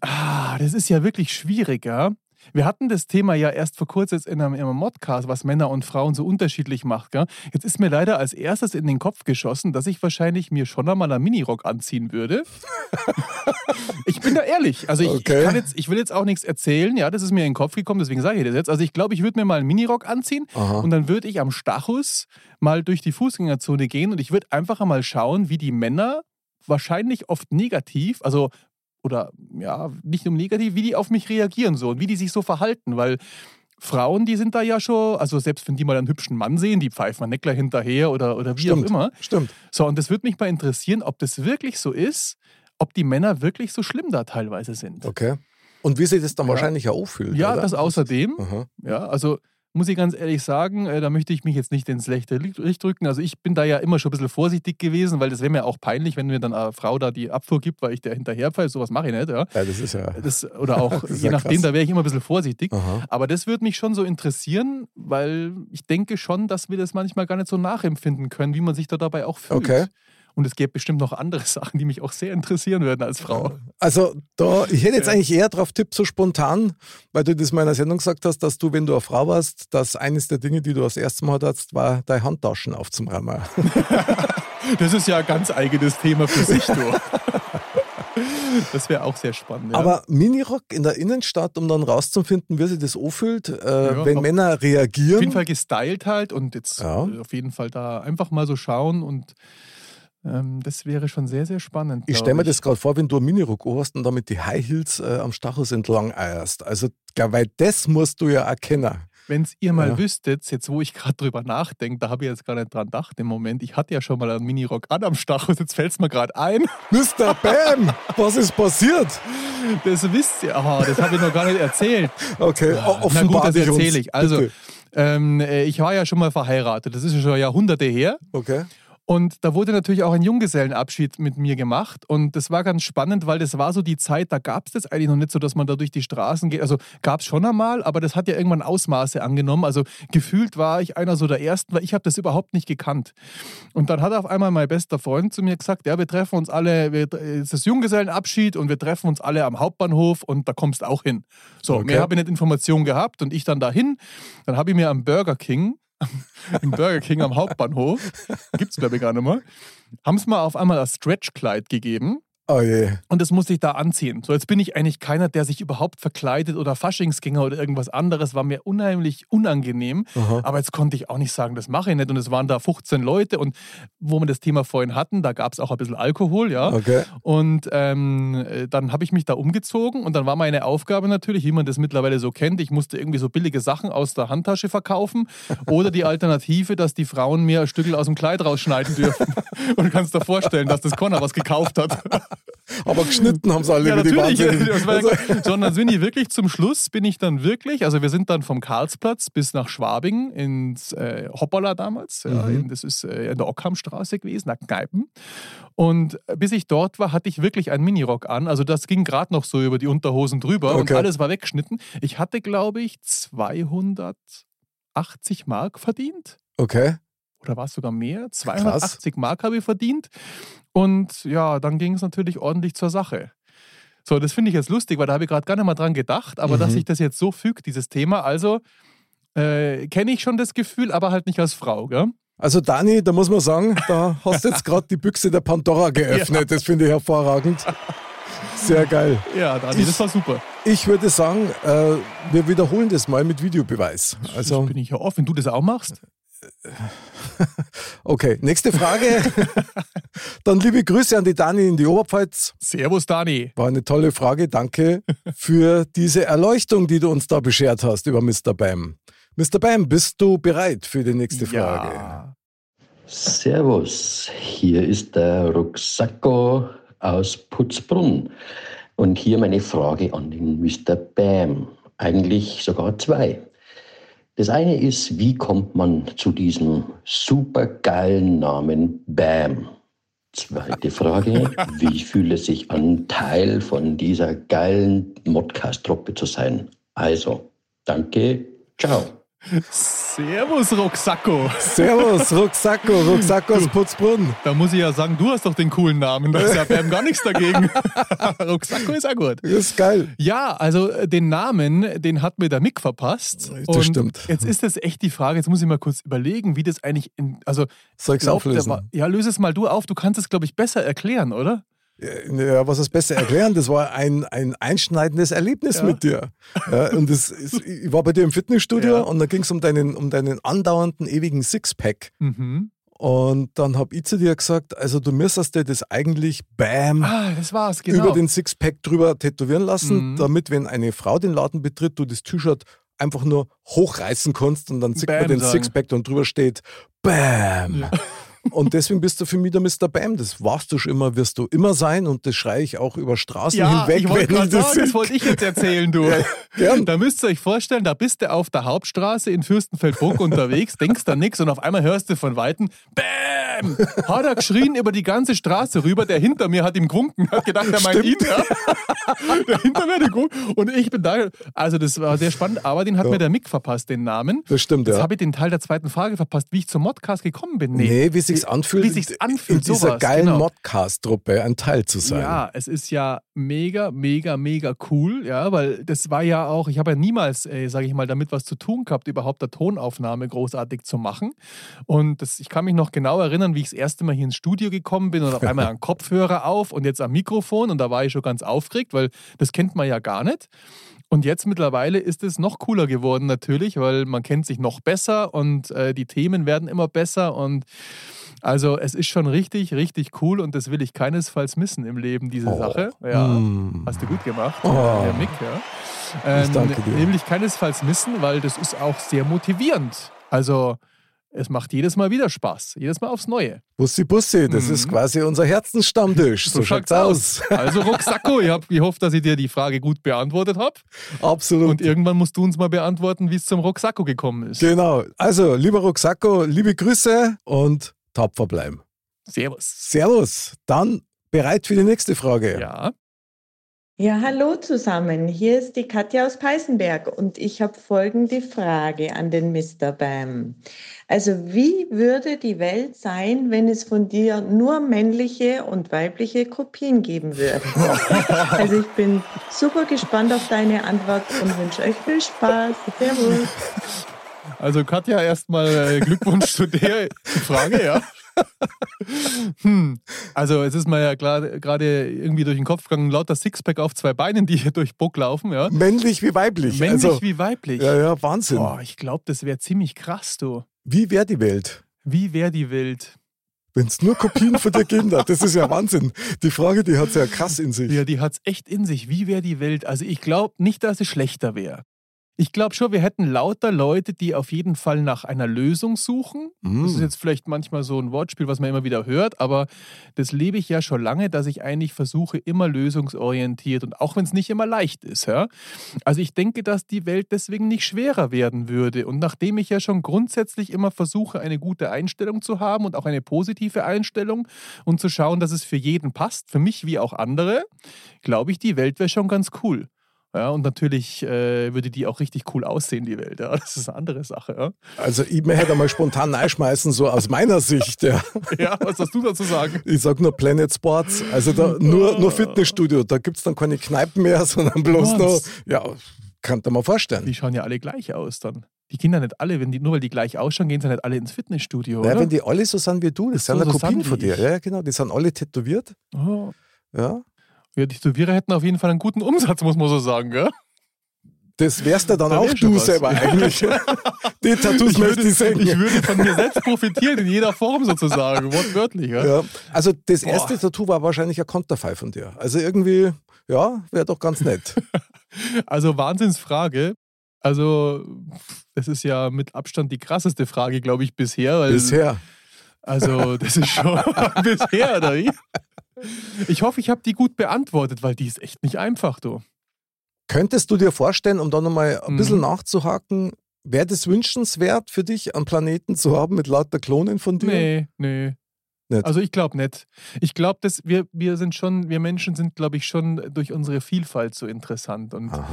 ah, das ist ja wirklich schwierig, ja. Wir hatten das Thema ja erst vor kurzem in einem, in einem Modcast, was Männer und Frauen so unterschiedlich macht. Gell? Jetzt ist mir leider als erstes in den Kopf geschossen, dass ich wahrscheinlich mir schon einmal einen Minirock anziehen würde. ich bin da ehrlich. Also ich, Okay. ich, kann jetzt, ich will jetzt auch nichts erzählen. Ja, das ist mir in den Kopf gekommen, deswegen sage ich das jetzt. Also ich glaube, ich würde mir mal einen Minirock anziehen Aha. und dann würde ich am Stachus mal durch die Fußgängerzone gehen und ich würde einfach einmal schauen, wie die Männer wahrscheinlich oft negativ, also oder ja, nicht nur negativ, wie die auf mich reagieren so und wie die sich so verhalten, weil Frauen, die sind da ja schon, also selbst wenn die mal einen hübschen Mann sehen, die pfeifen einen Neckler hinterher oder, oder wie Stimmt. auch immer. Stimmt. So, und das würde mich mal interessieren, ob das wirklich so ist, ob die Männer wirklich so schlimm da teilweise sind. Okay. Und wie sich das dann Ja. wahrscheinlich auch fühlt. Ja, oder? das außerdem. Aha. Ja, also muss ich ganz ehrlich sagen, äh, da möchte ich mich jetzt nicht ins schlechte Licht drücken. Also ich bin da ja immer schon ein bisschen vorsichtig gewesen, weil das wäre mir auch peinlich, wenn mir dann eine Frau da die Abfuhr gibt, weil ich der hinterherfahre. Sowas mache ich nicht. Ja. Ja, das ist ja. Das, oder auch, je ja nachdem, krass. da wäre ich immer ein bisschen vorsichtig. Aha. Aber das würde mich schon so interessieren, weil ich denke schon, dass wir das manchmal gar nicht so nachempfinden können, wie man sich da dabei auch fühlt. Okay. Und es gäbe bestimmt noch andere Sachen, die mich auch sehr interessieren würden als Frau. Also, da, ich hätte jetzt eigentlich eher drauf tippt, so spontan, weil du das mal in einer Sendung gesagt hast, dass du, wenn du eine Frau warst, dass eines der Dinge, die du das erste Mal hattest, war, deine Handtaschen aufzuräumen. Das ist ja ein ganz eigenes Thema für sich, du. Das wäre auch sehr spannend. Ja. Aber Minirock in der Innenstadt, um dann rauszufinden, wie sich das anfühlt, äh, Ja, wenn Männer auf jeden reagieren. Fall gestylt halt und jetzt Ja. auf jeden Fall da einfach mal so schauen und das wäre schon sehr, sehr spannend. Ich stelle mir das gerade vor, wenn du einen Minirock hast und damit die High Heels äh, am Stachus entlang eierst. Also, ja, weil das musst du ja erkennen. Wenn ihr mal Ja. wüsstet, jetzt wo ich gerade drüber nachdenke, da habe ich jetzt gar nicht dran gedacht im Moment. Ich hatte ja schon mal einen Minirock an am Stachus, jetzt fällt es mir gerade ein. Mr. Bam, was ist passiert? Das wisst ihr. Aha, das habe ich noch gar nicht erzählt. Okay, Na offenbar gut, das erzähle ich. Also, ähm, äh, ich war ja schon mal verheiratet. Das ist ja schon Jahrhunderte her. Okay. Und da wurde natürlich auch ein Junggesellenabschied mit mir gemacht. Und das war ganz spannend, weil das war so die Zeit, da gab es das eigentlich noch nicht so, dass man da durch die Straßen geht. Also gab es schon einmal, aber das hat ja irgendwann Ausmaße angenommen. Also gefühlt war ich einer so der Ersten, weil ich habe das überhaupt nicht gekannt. Und dann hat auf einmal mein bester Freund zu mir gesagt, ja, wir treffen uns alle, wir, es ist Junggesellenabschied und wir treffen uns alle am Hauptbahnhof und da kommst du auch hin. So, Okay. mehr habe ich nicht Informationen gehabt und ich dann dahin. Dann habe ich mir am Burger King im Burger King am Hauptbahnhof, gibt es glaube ich gar nicht mehr, haben es mal auf einmal das Stretchkleid gegeben. Oh je. Und das musste ich da anziehen. So, jetzt bin ich eigentlich keiner, der sich überhaupt verkleidet oder Faschingsgänger oder irgendwas anderes. War mir unheimlich unangenehm. Aha. Aber jetzt konnte ich auch nicht sagen, das mache ich nicht. Und es waren da 15 Leute. Und wo wir das Thema vorhin hatten, da gab es auch ein bisschen Alkohol, ja. Okay. Und ähm, äh, dann habe ich mich da umgezogen und dann war meine Aufgabe natürlich, wie man das mittlerweile so kennt, ich musste irgendwie so billige Sachen aus der Handtasche verkaufen oder die Alternative, dass die Frauen mir ein Stückel aus dem Kleid rausschneiden dürfen. Und du kannst dir vorstellen, dass das Connor was gekauft hat. Aber geschnitten haben sie alle Ja, die natürlich. Ja Also, klar. Sondern bin ich wirklich zum Schluss, bin ich dann wirklich, also wir sind dann vom Karlsplatz bis nach Schwabing ins äh, Hoppala damals. Ja, Mhm. in, das ist äh, in der Ockhamstraße gewesen, nach Kneipen. Und bis ich dort war, hatte ich wirklich einen Minirock an. Also das ging gerade noch so über die Unterhosen drüber und Okay. alles war weggeschnitten. Ich hatte, glaube ich, 280 Mark verdient okay. Oder war es sogar mehr? 280 Mark habe ich verdient. Und ja, dann ging es natürlich ordentlich zur Sache. So, das finde ich jetzt lustig, weil da habe ich gerade gar nicht mal dran gedacht, aber Mhm. dass sich das jetzt so fügt, dieses Thema. Also äh, kenne ich schon das Gefühl, aber halt nicht als Frau, gell? Also Dani, da muss man sagen, da hast du jetzt gerade die Büchse der Pandora geöffnet. Das finde ich hervorragend. Sehr geil. Ja, Dani, Ich- das war super. Ich würde sagen, äh, wir wiederholen das mal mit Videobeweis. Also, bin ich ja offen, wenn du das auch machst. Okay, nächste Frage. Dann liebe Grüße an die Dani in die Oberpfalz. Servus, Dani. War eine tolle Frage. Danke für diese Erleuchtung, die du uns da beschert hast über Mr. Bam. Mr. Bam, bist du bereit für die nächste Frage? Ja. Servus, hier ist der Rucksacko aus Putzbrunn. Und hier meine Frage an den Mr. Bam. Eigentlich sogar zwei. Das eine ist, wie kommt man zu diesem supergeilen Namen Bam? Zweite Frage, wie fühlt es sich an, Teil von dieser geilen Modcast-Truppe zu sein? Also, danke, ciao. Servus, Rucksacko. Servus, Rucksacko, Rucksacko aus Putzbrunn. Da muss ich ja sagen, du hast doch den coolen Namen. Da ist ja Bam gar nichts dagegen. Rucksacko ist ja gut. Das ist geil. Ja, also äh, den Namen, den hat mir der Mick verpasst. Das Und stimmt. Jetzt ist das echt die Frage, jetzt muss ich mal kurz überlegen, wie das eigentlich in. Also, Soll glaub, der auflösen? war- Ja, löse es mal du auf. Du kannst es, glaube ich, besser erklären, oder? Ja, was das besser erklären, das war ein, ein einschneidendes Erlebnis Ja. mit dir. Ja, und das ist, ich war bei dir im Fitnessstudio Ja. und da ging es um deinen, um deinen andauernden ewigen Sixpack. Mhm. Und dann habe ich zu dir gesagt, also du müsstest dir das eigentlich Bam Ah, das genau. über den Sixpack drüber tätowieren lassen, Mhm. damit, wenn eine Frau den Laden betritt, du das T-Shirt einfach nur hochreißen kannst und dann sieht man den sagen. Sixpack und drüber steht Bam. Und deswegen bist du für mich der Mr. Bam. Das warst du schon immer, wirst du immer sein und das schreie ich auch über Straßen Ja, hinweg. ich wollte wenn das das wollte ich jetzt erzählen, du. Ja. Da müsst ihr euch vorstellen, da bist du auf der Hauptstraße in Fürstenfeldbruck unterwegs, denkst da nix und auf einmal hörst du von Weitem, BÄM! Hat er geschrien über die ganze Straße rüber, der hinter mir hat ihm gewunken, hat gedacht, er meint ihn. Ja. Der hinter mir hat gewunken und ich bin da. Also das war sehr spannend, aber den hat Ja. mir der Mick verpasst, den Namen. Das stimmt, Jetzt ja. habe ich den Teil der zweiten Frage verpasst, wie ich zum Modcast gekommen bin. Nee, wie sich's anfühlt, Wie sich's anfühlt, in dieser sowas, geilen genau. Modcast-Truppe ein Teil zu sein. Ja, es ist ja mega, mega, mega cool, ja, weil das war ja auch, ich habe ja niemals, äh, sage ich mal, damit was zu tun gehabt, überhaupt eine Tonaufnahme großartig zu machen. Und das, ich kann mich noch genau erinnern, wie ich das erste Mal hier ins Studio gekommen bin und auf einmal einen Kopfhörer auf und jetzt am Mikrofon und da war ich schon ganz aufgeregt, weil das kennt man ja gar nicht. Und jetzt mittlerweile ist es noch cooler geworden natürlich, weil man kennt sich noch besser und äh, die Themen werden immer besser und also es ist schon richtig, richtig cool und das will ich keinesfalls missen im Leben, diese Oh. Sache. Ja, Mm. hast du gut gemacht, Oh. Herr Mick. Ja. Ich danke dir. Den will ich keinesfalls missen, weil das ist auch sehr motivierend. Also es macht jedes Mal wieder Spaß, jedes Mal aufs Neue. Bussi Bussi, das Mhm. ist quasi unser Herzensstammtisch. So, schaut's aus. Also Rucksacko, ich, hab, ich hoffe, dass ich dir die Frage gut beantwortet habe. Absolut. Und irgendwann musst du uns mal beantworten, wie es zum Rucksacko gekommen ist. Genau. Also, lieber Rucksacko, liebe Grüße und tapfer bleiben. Servus. Servus. Dann bereit für die nächste Frage. Ja. Ja, hallo zusammen. Hier ist die Katja aus Peißenberg und ich habe folgende Frage an den Mr. Bam. Also, wie würde die Welt sein, wenn es von dir nur männliche und weibliche Kopien geben würde? Also, ich bin super gespannt auf deine Antwort und wünsche euch viel Spaß. Servus. Also Katja, erstmal äh, Glückwunsch zu der Frage, ja. hm. Also es ist mir ja gerade irgendwie durch den Kopf gegangen, lauter Sixpack auf zwei Beinen, die hier durch Bock laufen, ja. Männlich wie weiblich. Männlich also, wie weiblich. Ja, ja, Wahnsinn. Boah, ich glaube, das wäre ziemlich krass, du. Wie wäre die Welt, Wie wäre die Welt? wenn es nur Kopien von dir geben darf? Das ist ja Wahnsinn. Die Frage, die hat ja krass in sich. Ja, die hat's echt in sich. Wie wäre die Welt? Also ich glaube nicht, dass es schlechter wäre. Ich glaube schon, wir hätten lauter Leute, die auf jeden Fall nach einer Lösung suchen. Mm. Das ist jetzt vielleicht manchmal so ein Wortspiel, was man immer wieder hört, aber das lebe ich ja schon lange, dass ich eigentlich versuche, immer lösungsorientiert und auch wenn es nicht immer leicht ist. Ja? Also ich denke, dass die Welt deswegen nicht schwerer werden würde. Und nachdem ich ja schon grundsätzlich immer versuche, eine gute Einstellung zu haben und auch eine positive Einstellung und zu schauen, dass es für jeden passt, für mich wie auch andere, glaube ich, die Welt wäre schon ganz cool. Ja, und natürlich äh, würde die auch richtig cool aussehen, die Welt. Ja. Das ist eine andere Sache. Ja, Also, ich mir hätte mal spontan einschmeißen, so aus meiner Sicht. Ja. ja was hast du dazu sagen? Ich sag nur Planet Sports, also da nur, nur Fitnessstudio. Da gibt es dann keine Kneipen mehr, sondern bloß Was? noch, ja, kann mal vorstellen. Die schauen ja alle gleich aus dann. Die Kinder nicht alle, wenn die, nur weil die gleich ausschauen, gehen sie nicht alle ins Fitnessstudio, Ja, oder? wenn die alle so sind wie du, das So, sind ja so Kopien von dir. ja, genau, die sind alle tätowiert. oh. Ja. Ja, die Tätowierer hätten auf jeden Fall einen guten Umsatz, muss man so sagen, gell? Das wärst du dann Da auch du was. selber eigentlich. Die Tattoos Ich möchte würde, ich sehen. würde von mir selbst profitieren, in jeder Form sozusagen, wortwörtlich. Ja? Ja, also das Boah. erste Tattoo war wahrscheinlich ein Konterfei von dir. Also irgendwie, ja, wäre doch ganz nett. Also Wahnsinnsfrage. Also, das ist ja mit Abstand die krasseste Frage, glaube ich, bisher. Bisher. Also, das ist schon bisher, oder wie? Ich hoffe, ich habe die gut beantwortet, weil die ist echt nicht einfach, du. Könntest du dir vorstellen, um da nochmal ein Mhm. bisschen nachzuhaken, wäre das wünschenswert für dich, einen Planeten zu haben mit lauter Klonen von dir? Nee, nee. Nicht. Also ich glaube nicht. Ich glaube, dass wir, wir sind schon, wir Menschen sind, glaube ich, schon durch unsere Vielfalt so interessant. Und Aha,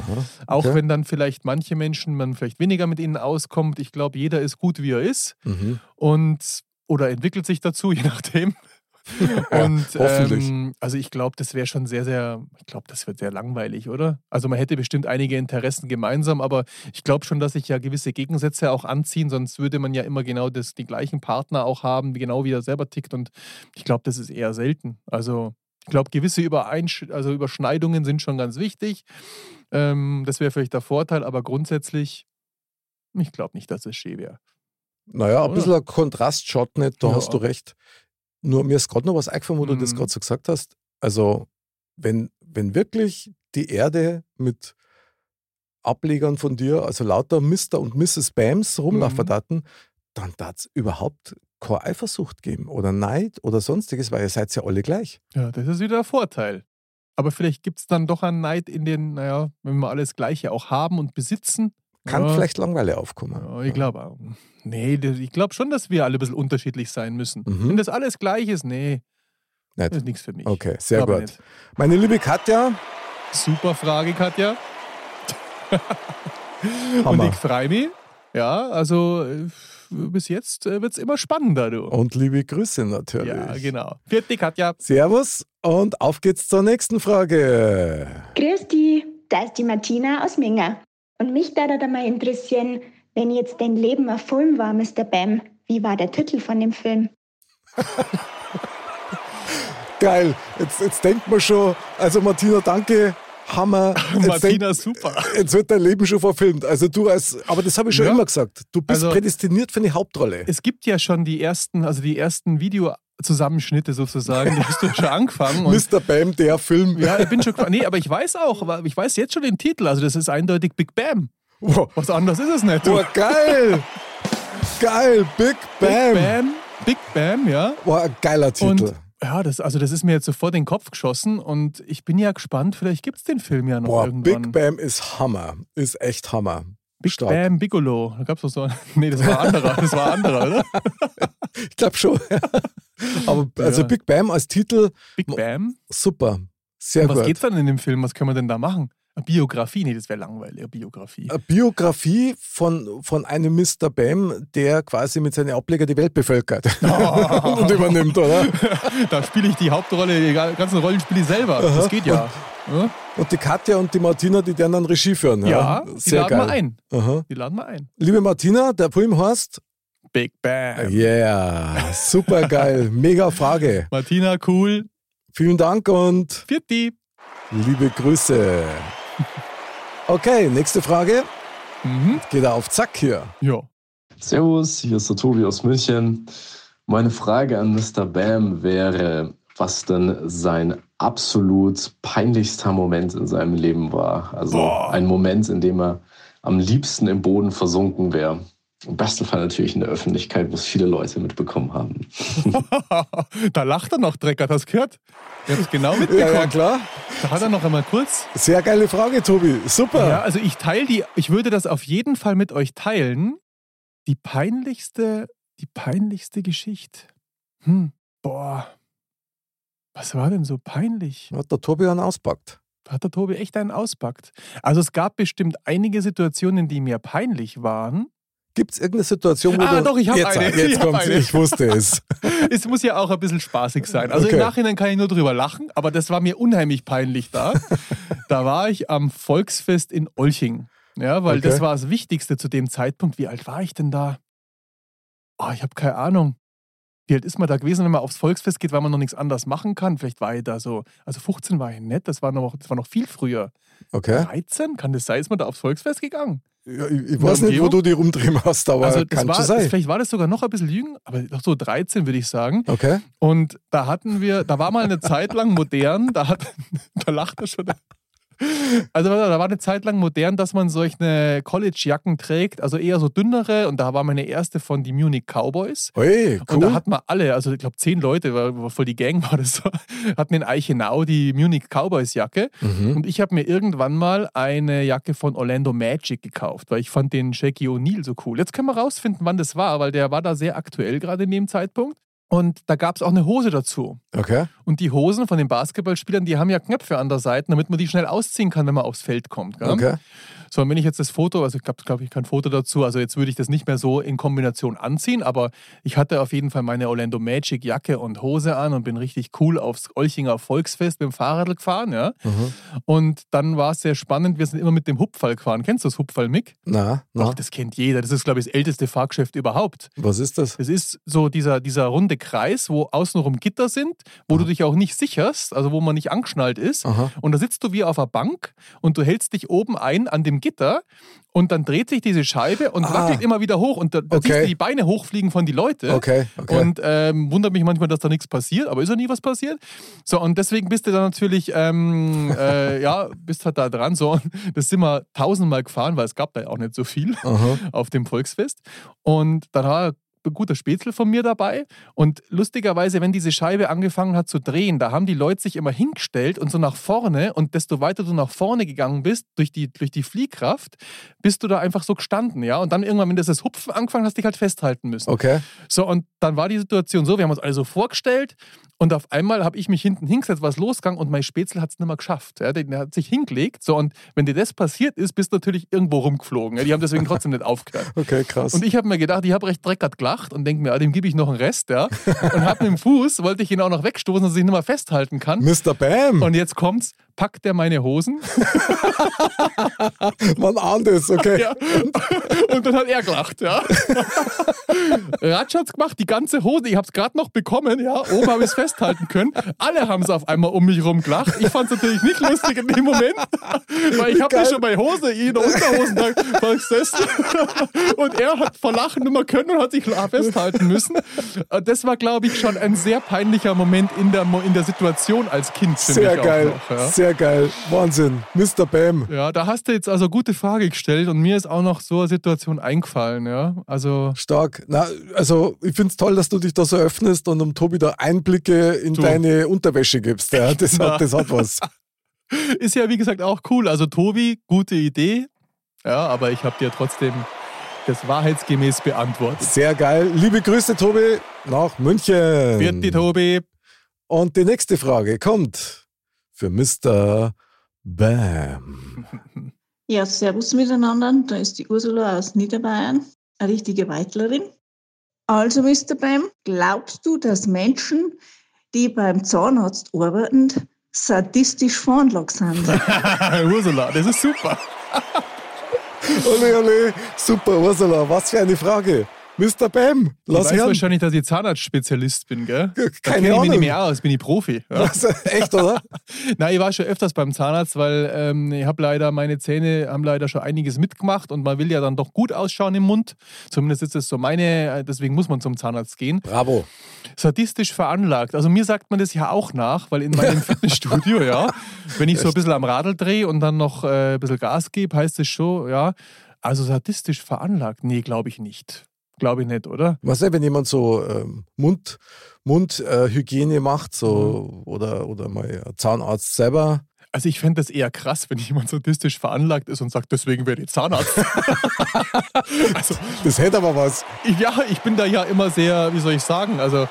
auch okay. wenn dann vielleicht manche Menschen, man vielleicht weniger mit ihnen auskommt, ich glaube, jeder ist gut, wie er ist. Mhm. Und oder entwickelt sich dazu, je nachdem. Ja, Und hoffentlich. ähm, also ich glaube, das wäre schon sehr, sehr, ich glaube, das wird sehr langweilig, oder? Also man hätte bestimmt einige Interessen gemeinsam, aber ich glaube schon, dass sich ja gewisse Gegensätze auch anziehen, sonst würde man ja immer genau das, die gleichen Partner auch haben, genau wie er selber tickt. Und ich glaube, das ist eher selten. Also ich glaube, gewisse Übereinsch also Überschneidungen sind schon ganz wichtig. Ähm, das wäre vielleicht der Vorteil, aber grundsätzlich, ich glaube nicht, dass es schön wäre. Naja, ein bisschen ein Kontrast schaut nicht, da Ja. hast du recht. Nur mir ist gerade noch was eingefallen, wo du das Mhm. gerade so gesagt hast. Also, wenn, wenn wirklich die Erde mit Ablegern von dir, also lauter Mr. und Mrs. Bams rumlaufen Mhm. dann darf es überhaupt keine Eifersucht geben oder Neid oder sonstiges, weil ihr seid ja alle gleich. Ja, das ist wieder der Vorteil. Aber vielleicht gibt es dann doch einen Neid in den, naja, wenn wir alles Gleiche auch haben und besitzen. Kann ja, vielleicht Langweile aufkommen. Ja, ich glaube auch. Nee, ich glaube schon, dass wir alle ein bisschen unterschiedlich sein müssen. Mhm. Wenn das alles gleich ist, nee, Nicht. das ist nichts für mich. Okay, sehr gut. nicht. Meine liebe Katja, Super Frage, Katja. Und ich freue mich. Ja, also äh, bis jetzt wird es immer spannender, du. und liebe Grüße natürlich. ja, genau. Vierte Katja. Servus und auf geht's zur nächsten Frage. Grüß dich, da ist die Martina aus Minga. Und mich da da mal interessieren, wenn jetzt dein Leben ein Film war, Mr. Bam, wie war der Titel von dem Film? Geil. Jetzt, jetzt denkt man schon, also Martina, danke. Hammer. Jetzt, Martina, denk, super. jetzt wird dein Leben schon verfilmt. Also du als, aber das habe ich schon Ja. immer gesagt. Du bist Also- prädestiniert für eine Hauptrolle. Es gibt ja schon die ersten, also die ersten Videozusammenschnitte sozusagen, die hast du schon angefangen. Mr. Bam, der Film. ja, ich bin schon. Nee, aber ich weiß auch, aber ich weiß jetzt schon den Titel. Also das ist eindeutig Big Bam. Wow. Was anderes ist es nicht. Boah, geil. Geil. Big Bam. Big Bam. Big Bam, ja. Boah, ein geiler Titel. Und ja, das, also das ist mir jetzt sofort in den Kopf geschossen und ich bin ja gespannt, vielleicht gibt es den Film ja noch Boah, irgendwann. Big Bam ist Hammer. Ist echt Hammer. Big Stark. Bam Bigelow. Da gab es so. Nee, das war ein anderer. Das war anderer, oder? Ich glaube schon. aber also Ja. Big Bam als Titel, Big Bam. super. Sehr Und was gut. geht's dann in dem Film? Was können wir denn da machen? Eine Biografie? Nee, das wäre langweilig, eine Biografie. Eine Biografie von, von einem Mr. Bam, der quasi mit seinen Ableger die Welt bevölkert und übernimmt, oder? da spiele ich die Hauptrolle, die ganzen Rollen spiele ich selber. Das geht ja. Ja, Und die Katja und die Martina, die werden dann Regie führen. ja die sehr laden geil. wir ein. Aha. Die laden wir ein. Liebe Martina, der Film heißt Big Bam. Yeah, super geil, mega Frage. Martina, cool. Vielen Dank und Vierti. liebe Grüße. Okay, nächste Frage. Mhm. Geht er auf Zack hier. Ja. Servus, hier ist der Tobi aus München. Meine Frage an Mr. Bam wäre, was denn sein absolut peinlichster Moment in seinem Leben war. Also Boah. ein Moment, in dem er am liebsten im Boden versunken wäre. Im besten Fall natürlich in der Öffentlichkeit, wo es viele Leute mitbekommen haben. da lacht er noch, Drecker, hast du gehört? Ich hab's genau Ja, mitbekommen. ja, klar. Da hat er noch einmal kurz. Sehr geile Frage, Tobi. Super. Ja, also ich teile die, ich würde das auf jeden Fall mit euch teilen. Die peinlichste, die peinlichste Geschichte. Hm, boah. Was war denn so peinlich? Hat der Tobi einen auspackt. Hat der Tobi echt einen auspackt? Also es gab bestimmt einige Situationen, die mir peinlich waren. Gibt es irgendeine Situation, wo Ah, du... doch, ich hab jetzt, eine. Jetzt Ich kommt's, eine. ich wusste es. Es muss ja auch ein bisschen spaßig sein. Also Okay. im Nachhinein kann ich nur drüber lachen, aber das war mir unheimlich peinlich da. da war ich am Volksfest in Olching. Ja, weil Okay. das war das Wichtigste zu dem Zeitpunkt. Wie alt war ich denn da? Oh, ich habe keine Ahnung. wie alt ist man da gewesen, wenn man aufs Volksfest geht, weil man noch nichts anderes machen kann? Vielleicht war ich da so, also 15 war ich nett, das war noch, das war noch viel früher. Okay. 13? Kann das sein, ist man da aufs Volksfest gegangen? Ja, ich, ich weiß nicht, wo du die rumdrehen hast, aber also kann war, schon sein. Das, vielleicht war das sogar noch ein bisschen jünger, aber doch so 13, würde ich sagen. Okay. Und da hatten wir, da war mal eine Zeit lang modern, da hat, da lacht er schon. Also da war eine Zeit lang modern, dass man solche College-Jacken trägt, also eher so dünnere. Und da war meine erste von die Munich Cowboys. Hey, cool. Und da hat man alle, also ich glaube zehn Leute, war, voll die Gang war das so, hatten in Eichenau die Munich Cowboys Jacke. Mhm. Und ich habe mir irgendwann mal eine Jacke von Orlando Magic gekauft, weil ich fand den Shaky O'Neal so cool. Jetzt können wir rausfinden, wann das war, weil der war da sehr aktuell gerade in dem Zeitpunkt. Und da gab es auch eine Hose dazu. Okay. Und die Hosen von den Basketballspielern, die haben ja Knöpfe an der Seite, damit man die schnell ausziehen kann, wenn man aufs Feld kommt. Gell? Okay. So, und wenn ich jetzt das Foto, also ich glaube ich, kein Foto dazu, also jetzt würde ich das nicht mehr so in Kombination anziehen, aber ich hatte auf jeden Fall meine Orlando Magic Jacke und Hose an und bin richtig cool aufs Olchinger Volksfest mit dem Fahrrad gefahren, ja. Mhm. Und dann war es sehr spannend, wir sind immer mit dem Hupfall gefahren. Kennst du das Hupfall, Mick? Na, na. Doch, das kennt jeder. Das ist, glaube ich, das älteste Fahrgeschäft überhaupt. Was ist das? Das ist so dieser, dieser runde Kreis, wo außenrum Gitter sind, wo du dich auch nicht sicherst, also wo man nicht angeschnallt ist. Aha. Und da sitzt du wie auf einer Bank und du hältst dich oben ein an dem Gitter und dann dreht sich diese Scheibe und Ah. wackelt immer wieder hoch und da, da Okay. siehst du die Beine hochfliegen von die Leute. Okay, okay. Und ähm, wundert mich manchmal, dass da nichts passiert, aber ist ja nie was passiert. So, und deswegen bist du dann natürlich, ähm, äh, ja, bist halt da dran. So, das sind wir tausendmal gefahren, weil es gab da ja auch nicht so viel Aha. auf dem Volksfest. Und dann guter Spätzle von mir dabei. Und lustigerweise, wenn diese Scheibe angefangen hat zu drehen, da haben die Leute sich immer hingestellt und so nach vorne. Und desto weiter du nach vorne gegangen bist, durch die, durch die Fliehkraft, bist du da einfach so gestanden. ja. Und dann irgendwann, wenn das das Hupfen angefangen hast, dich halt festhalten müssen. Okay. So, und dann war die Situation so, wir haben uns alle so vorgestellt und auf einmal habe ich mich hinten hingesetzt, was losgegangen und mein Spätzle hat es nicht mehr geschafft. Ja, der, der hat sich hingelegt. So, und wenn dir das passiert ist, bist du natürlich irgendwo rumgeflogen. Ja, die haben deswegen trotzdem nicht aufgehört. Okay, krass. Und ich habe mir gedacht, ich habe recht dreckert gelacht und denke mir, ah, dem gebe ich noch einen Rest, ja. Und habe mit dem Fuß, wollte ich ihn auch noch wegstoßen, dass ich ihn nicht mehr festhalten kann. Mr. Bam! Und jetzt kommt's, packt er meine Hosen. Man ahnt es, okay. Ja. Und dann hat er gelacht, ja. Ratsch hat's gemacht, die ganze Hose, ich hab's gerade noch bekommen, ja. Oben habe ich es festhalten können. Alle haben es auf einmal um mich rum gelacht. Ich fand's natürlich nicht lustig in dem Moment, weil ich habe ja Geil. schon meine Hose in der Unterhosen da gesessen. Und er hat vor Lachen nicht mehr können und hat sich festhalten müssen. Das war, glaube ich, schon ein sehr peinlicher Moment in der, in der Situation als Kind. Sehr ich auch geil. Noch, ja. Sehr geil. Wahnsinn. Mr. Bam. Ja, da hast du jetzt also gute Frage gestellt und mir ist auch noch so eine Situation eingefallen, ja. Also Stark. Na, also ich finde es toll, dass du dich da so öffnest und um Tobi da Einblicke in Du. deine Unterwäsche gibst. Ja, das, hat, das hat was. ist ja wie gesagt auch cool. Also Tobi, gute Idee. Ja, aber ich habe dir trotzdem das wahrheitsgemäß beantwortet. Sehr geil. Liebe Grüße, Tobi, nach München. Wird die Tobi. Und die nächste Frage kommt für Mr. Bam. Ja, servus miteinander. Da ist die Ursula aus Niederbayern, eine richtige Weitlerin. Also, Mr. Bam, glaubst du, dass Menschen, die beim Zahnarzt arbeiten, sadistisch veranlagt sind? Ursula, das ist super. Ole, ole. Super, Ursula. Was für eine Frage. Mr. Bam, Du lass weißt hören. wahrscheinlich, dass ich Zahnarztspezialist bin, gell? Da keine kenn ich mich Ahnung. nicht mehr aus, bin ich Profi. Ja. Was? Echt, oder? Nein, ich war schon öfters beim Zahnarzt, weil ähm, ich habe leider, meine Zähne haben leider schon einiges mitgemacht und man will ja dann doch gut ausschauen im Mund. Zumindest ist es so meine, äh, deswegen muss man zum Zahnarzt gehen. Bravo. Sadistisch veranlagt. Also mir sagt man das ja auch nach, weil in meinem Fitnessstudio, ja, wenn ich so ein bisschen am Radl drehe und dann noch äh, ein bisschen Gas gebe, heißt es schon, ja, also sadistisch veranlagt. Nee, glaube ich nicht. Glaube ich nicht, oder? Was ist, wenn jemand so ähm, Mund, Mundhygiene äh, macht, so Mhm. oder, oder mal Zahnarzt selber? Also ich fände das eher krass, wenn jemand sadistisch veranlagt ist und sagt, deswegen werde ich Zahnarzt. also, Das hätte aber was. ich- ja, ich bin da ja immer sehr, wie soll ich sagen, also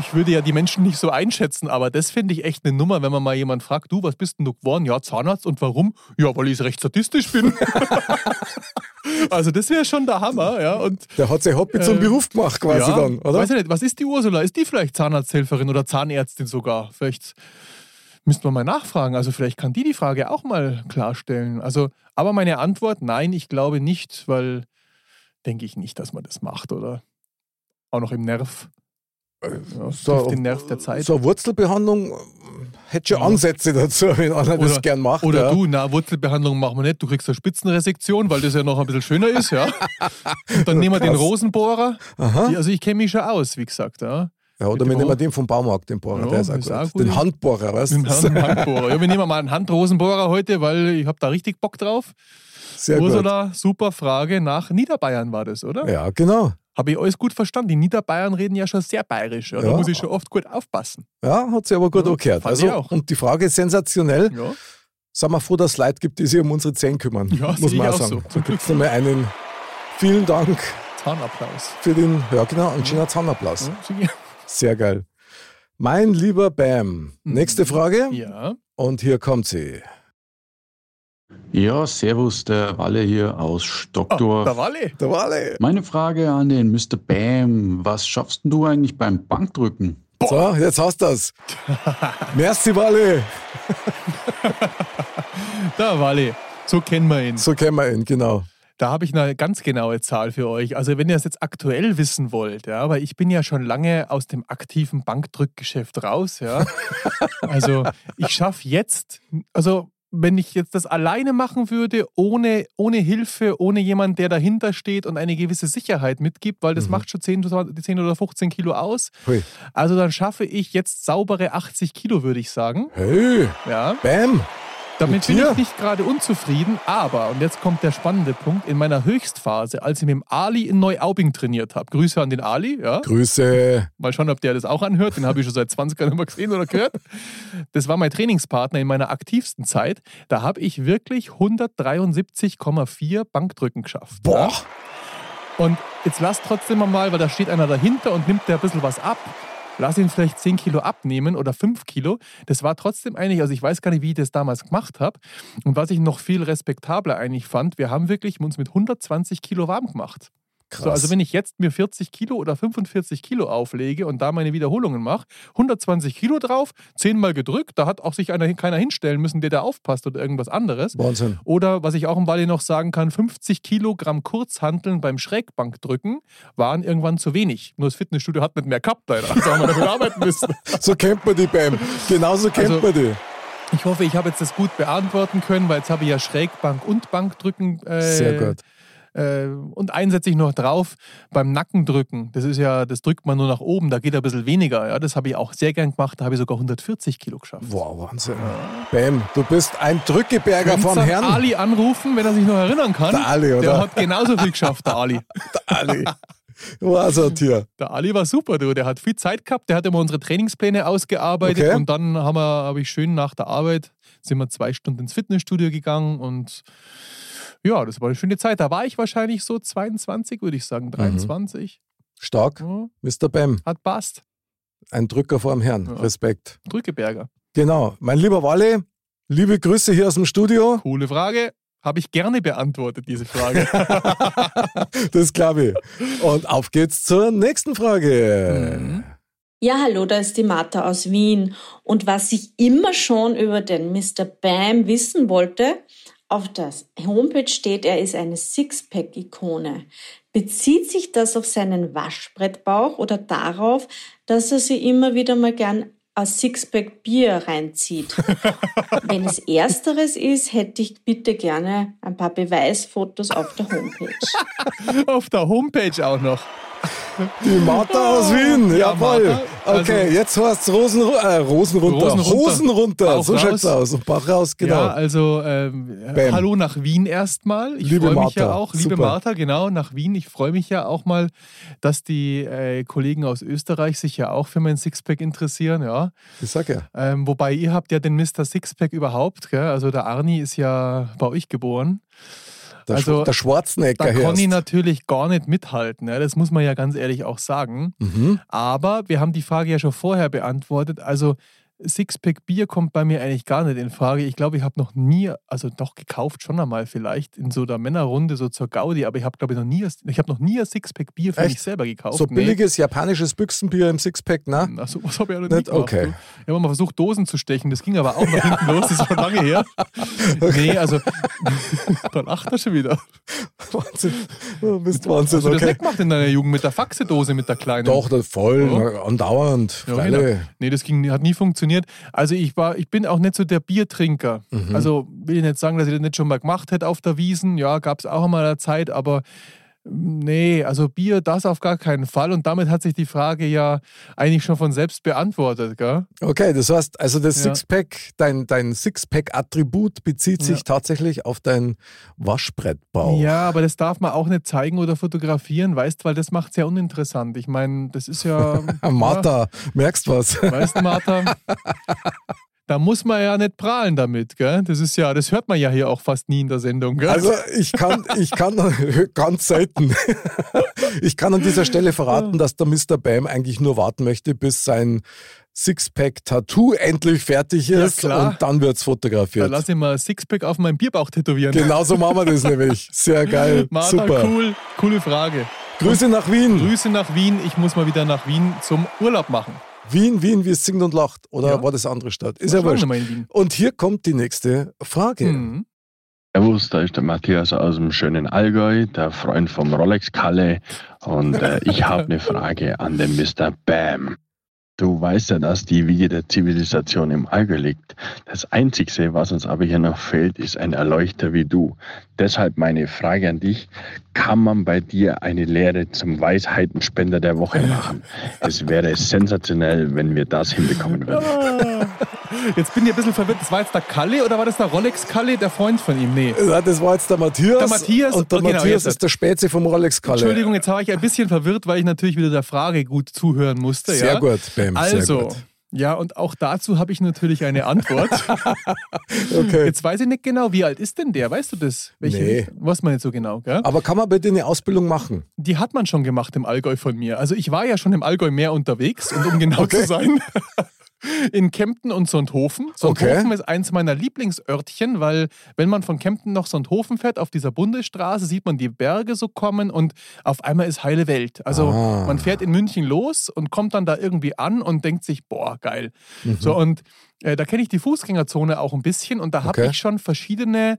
ich würde ja die Menschen nicht so einschätzen, aber das finde ich echt eine Nummer, wenn man mal jemand fragt, du, was bist denn du geworden? Ja, Zahnarzt. Und warum? Ja, weil ich recht sadistisch bin. also das wäre schon der Hammer, ja. Und Der hat sein Hobby zum Äh, Beruf gemacht, quasi ja, dann, oder? Weiß ich nicht, was ist die Ursula? Ist die vielleicht Zahnarzthelferin oder Zahnärztin sogar? Vielleicht müssten wir mal nachfragen. Also vielleicht kann die die Frage auch mal klarstellen. Also, aber meine Antwort, nein, ich glaube nicht, weil denke ich nicht, dass man das macht, oder? Auch noch im Nerv. So, den Nerv der Zeit. So eine Wurzelbehandlung äh, hätte schon Ansätze dazu, wenn einer das gern macht. Oder ja. du, na, Wurzelbehandlung machen wir nicht. Du kriegst eine Spitzenresektion, weil das ja noch ein bisschen schöner ist, ja. Und dann nehmen wir den. Rosenbohrer. Die, also ich kenne mich schon aus, wie gesagt, ja. Ja, oder wir nehmen den vom Baumarkt, den Bohrer, Ja, der ist auch ist gut. auch gut. Den Handbohrer, weißt Den du? Hand- Handbohrer. Ja, wir nehmen mal einen Handrosenbohrer heute, weil ich habe da richtig Bock drauf. Sehr gut. Ursula, super Frage. Nach Niederbayern war das, oder? Ja, genau. Habe ich alles gut verstanden. Die Niederbayern reden ja schon sehr bayerisch. Ja? Da Ja. muss ich schon oft gut aufpassen. Ja, hat sie aber gut angehört. fand Also, auch. und die Frage ist sensationell. Ja. Sind wir froh, dass es Leute gibt, die sich um unsere Zähne kümmern. Ja, muss man auch sagen. so. So gibt es nochmal einen vielen Dank Zahnapplaus. für den, ja genau, einen schönen Zahnapplaus. Ja. Sehr geil. Mein lieber Bam, nächste Frage. Mhm. Ja. Und hier kommt sie. Ja, servus, der Walle hier aus Stockdorf. Der Walle. Der Walle. Meine Frage an den Mr. Bam, was schaffst denn du eigentlich beim Bankdrücken? So, jetzt hast du das. Merci, Walle. Der Walle. So kennen wir ihn. So kennen wir ihn, genau. Da habe ich eine ganz genaue Zahl für euch. Also wenn ihr es jetzt aktuell wissen wollt, ja, weil ich bin ja schon lange aus dem aktiven Bankdrückgeschäft raus, ja. Also ich schaffe jetzt, also wenn ich jetzt das alleine machen würde, ohne, ohne Hilfe, ohne jemand, der dahinter steht und eine gewisse Sicherheit mitgibt, weil das macht schon 10, 10 oder 15 Kilo aus. Hui. Also dann schaffe ich jetzt saubere 80 Kilo, würde ich sagen. Hey, Ja. Bam. Damit Mit bin ich nicht gerade unzufrieden, aber, und jetzt kommt der spannende Punkt, in meiner Höchstphase, als ich mit dem Ali in Neuaubing trainiert habe, Grüße an den Ali, ja. Grüße. Mal schauen, ob der das auch anhört, den habe ich schon seit 20 Jahren immer gesehen oder gehört. Das war mein Trainingspartner in meiner aktivsten Zeit. Da habe ich wirklich 173,4 Bankdrücken geschafft. Boah. Ja? Und jetzt lasst trotzdem mal, weil da steht einer dahinter und nimmt der ein bisschen was ab. Lass ihn vielleicht 10 Kilo abnehmen oder 5 Kilo. Das war trotzdem eigentlich, also ich weiß gar nicht, wie ich das damals gemacht habe. Und was ich noch viel respektabler eigentlich fand, wir haben wirklich uns mit 120 Kilo warm gemacht. Krass. So, also wenn ich jetzt mir 40 Kilo oder 45 Kilo auflege und da meine Wiederholungen mache, 120 Kilo drauf, 10 Mal gedrückt, da hat auch sich einer, keiner hinstellen müssen, der da aufpasst oder irgendwas anderes. Wahnsinn. Oder was ich auch im Walle noch sagen kann, 50 Kilogramm Kurzhanteln beim Schrägbankdrücken waren irgendwann zu wenig. Nur das Fitnessstudio hat nicht mehr gehabt, leider. Also haben wir damit arbeiten müssen. So kennt man die, Bam. Genauso kennt Also- man die. Ich hoffe, ich habe jetzt das gut beantworten können, weil jetzt habe ich ja Schrägbank und Bankdrücken. Äh, Sehr gut. Äh, und einen setze ich noch drauf beim Nackendrücken. Das ist ja, das drückt man nur nach oben, da geht ein bisschen weniger. Ja, das habe ich auch sehr gern gemacht, da habe ich sogar 140 Kilo geschafft. Wow, Wahnsinn. Bam, du bist ein Drückeberger Könnt's vom Herrn. Ali anrufen, wenn er sich noch erinnern kann. Der Ali, oder? Der hat genauso viel geschafft, der Ali. Ali. Was ein Tier. Der Ali war super, du. Der hat viel Zeit gehabt, der hat immer unsere Trainingspläne ausgearbeitet Okay. und dann haben wir, habe ich schön nach der Arbeit, sind wir zwei Stunden ins Fitnessstudio gegangen und ja, das war eine schöne Zeit. Da war ich wahrscheinlich so 22, würde ich Mhm. sagen, 23. Stark. Ja, Mr. Bam, hat passt. ein Drücker vor dem Herrn. Ja. Respekt. Drückeberger. Genau. Mein lieber Walle, liebe Grüße hier aus dem Studio. Coole Frage. Habe ich gerne beantwortet, diese Frage. Das glaube ich. Und auf geht's zur nächsten Frage. Mhm. Ja, hallo, da ist die Martha aus Wien. Und was ich immer schon über den Mr. Bam wissen wollte, auf der Homepage steht, er ist eine Sixpack-Ikone. Bezieht sich das auf seinen Waschbrettbauch oder darauf, dass er sie immer wieder mal gern ein Sixpack Bier reinzieht? Wenn es ersteres ist, hätte ich bitte gerne ein paar Beweisfotos auf der Homepage. auf der Homepage auch noch. Die Martha aus Wien, Ja, jawohl. Martha, also- okay, jetzt heißt es Rosen, äh, Rosen runter. Rosen runter. Hosen runter. Bauch so schaut's aus. Und Bauch raus, genau. Ja, also ähm, hallo nach Wien erstmal. Ich freue mich ja auch, liebe super. Martha, genau, nach Wien. Ich freue mich ja auch mal, dass die äh, Kollegen aus Österreich sich ja auch für mein Sixpack interessieren, ja. Ich sag ja. Ähm, wobei ihr habt ja den Mr. Sixpack überhaupt, gell? Also der Arni ist ja bei euch geboren. Der, also, Sch- der Schwarzenegger Da kann ich natürlich gar nicht mithalten. Ja, das muss man ja ganz ehrlich auch sagen. Mhm. Aber wir haben die Frage ja schon vorher beantwortet. Also Sixpack Bier kommt bei mir eigentlich gar nicht in Frage. Ich glaube, ich habe noch nie, also doch gekauft schon einmal vielleicht in so der Männerrunde so zur Gaudi, aber ich habe glaube ich noch nie, ich habe noch nie ein Sixpack Bier für Echt? mich selber gekauft. So Nee. billiges japanisches Büchsenbier im Sixpack, ne? Ach so, was habe ich ja noch Nicht? gemacht. Okay. Ich habe mal versucht, Dosen zu stechen. Das ging aber auch nach hinten los. Das ist schon lange her. Nee, also, da lacht er schon wieder. Wahnsinn. Du bist Wahnsinn, Hast du das okay. nicht gemacht in deiner Jugend mit der Faxedose, mit der kleinen? Doch, das voll, Ja. na, andauernd. Ja, genau. Nee, das ging, hat nie funktioniert. Also ich war, ich bin auch nicht so der Biertrinker. Mhm. Also will ich nicht sagen, dass ich das nicht schon mal gemacht hätte auf der Wiesen. Ja, gab es auch einmal eine Zeit, aber nee, also Bier, das auf gar keinen Fall. Und damit hat sich die Frage ja eigentlich schon von selbst beantwortet, gell? Okay, das heißt, also das Ja. Sixpack, dein, dein Sixpack-Attribut bezieht sich Ja. tatsächlich auf deinen Waschbrettbauch. Ja, aber das darf man auch nicht zeigen oder fotografieren, weißt, weil das macht es ja uninteressant. Ich meine, das ist ja. Martha, merkst was? Ja, weißt du, Martha? Da muss man ja nicht prahlen damit, gell? Das ist ja, das hört man ja hier auch fast nie in der Sendung, gell? Also ich kann, ich kann ganz selten. Ich kann an dieser Stelle verraten, dass der Mr. Bam eigentlich nur warten möchte, bis sein Sixpack-Tattoo endlich fertig Ja, ist klar. und dann wird es fotografiert. lass ich mal Sixpack auf meinen Bierbauch tätowieren. Genau so machen wir das nämlich. Sehr geil. Martha, Super. cool, coole Frage. Grüße nach Wien. Grüße nach Wien. Ich muss mal wieder nach Wien zum Urlaub machen. Wien, Wien, wie es singt und lacht. Oder Ja. war das eine andere Stadt? Ist War ja schon wurscht. mal in Wien. Und hier kommt die nächste Frage. Mhm. Servus, da ist der Matthias aus dem schönen Allgäu, der Freund vom Rolex Kalle. Und äh, ich habe eine Frage an den Mr. Bam. Du weißt ja, dass die Wiege der Zivilisation im Allgäu liegt. Das Einzige, was uns aber hier noch fehlt, ist ein Erleuchter wie du. Deshalb meine Frage an dich. Kann man bei dir eine Lehre zum Weisheitenspender der Woche machen? Es wäre sensationell, wenn wir das hinbekommen würden. Ah. Jetzt bin ich ein bisschen verwirrt. Das war jetzt der Kalle oder war das der Rolex Kalle, der Freund von ihm? Nee. Ja, das war jetzt der Matthias. Der Matthias, Und der oh, genau, Matthias ist der Spätze vom Rolex Kalle. Entschuldigung, jetzt war ich ein bisschen verwirrt, weil ich natürlich wieder der Frage gut zuhören musste. Sehr ja? gut, Bam, sehr Also, gut. Ja, und auch dazu habe ich natürlich eine Antwort. Okay. Jetzt weiß ich nicht genau, wie alt ist denn der? Weißt du das? Nee. Weiß man nicht so genau, gell? Aber kann man bei dir eine Ausbildung machen? Die hat man schon gemacht im Allgäu von mir. Also ich war ja schon im Allgäu mehr unterwegs und um genau Okay. zu sein, in Kempten und Sonthofen. Sonthofen Okay. ist eins meiner Lieblingsörtchen, weil wenn man von Kempten nach Sonthofen fährt, auf dieser Bundesstraße, sieht man die Berge so kommen und auf einmal ist heile Welt. Also Ah. man fährt in München los und kommt dann da irgendwie an und denkt sich, boah, geil. Mhm. So und äh, da kenne ich die Fußgängerzone auch ein bisschen und da habe Okay. ich schon verschiedene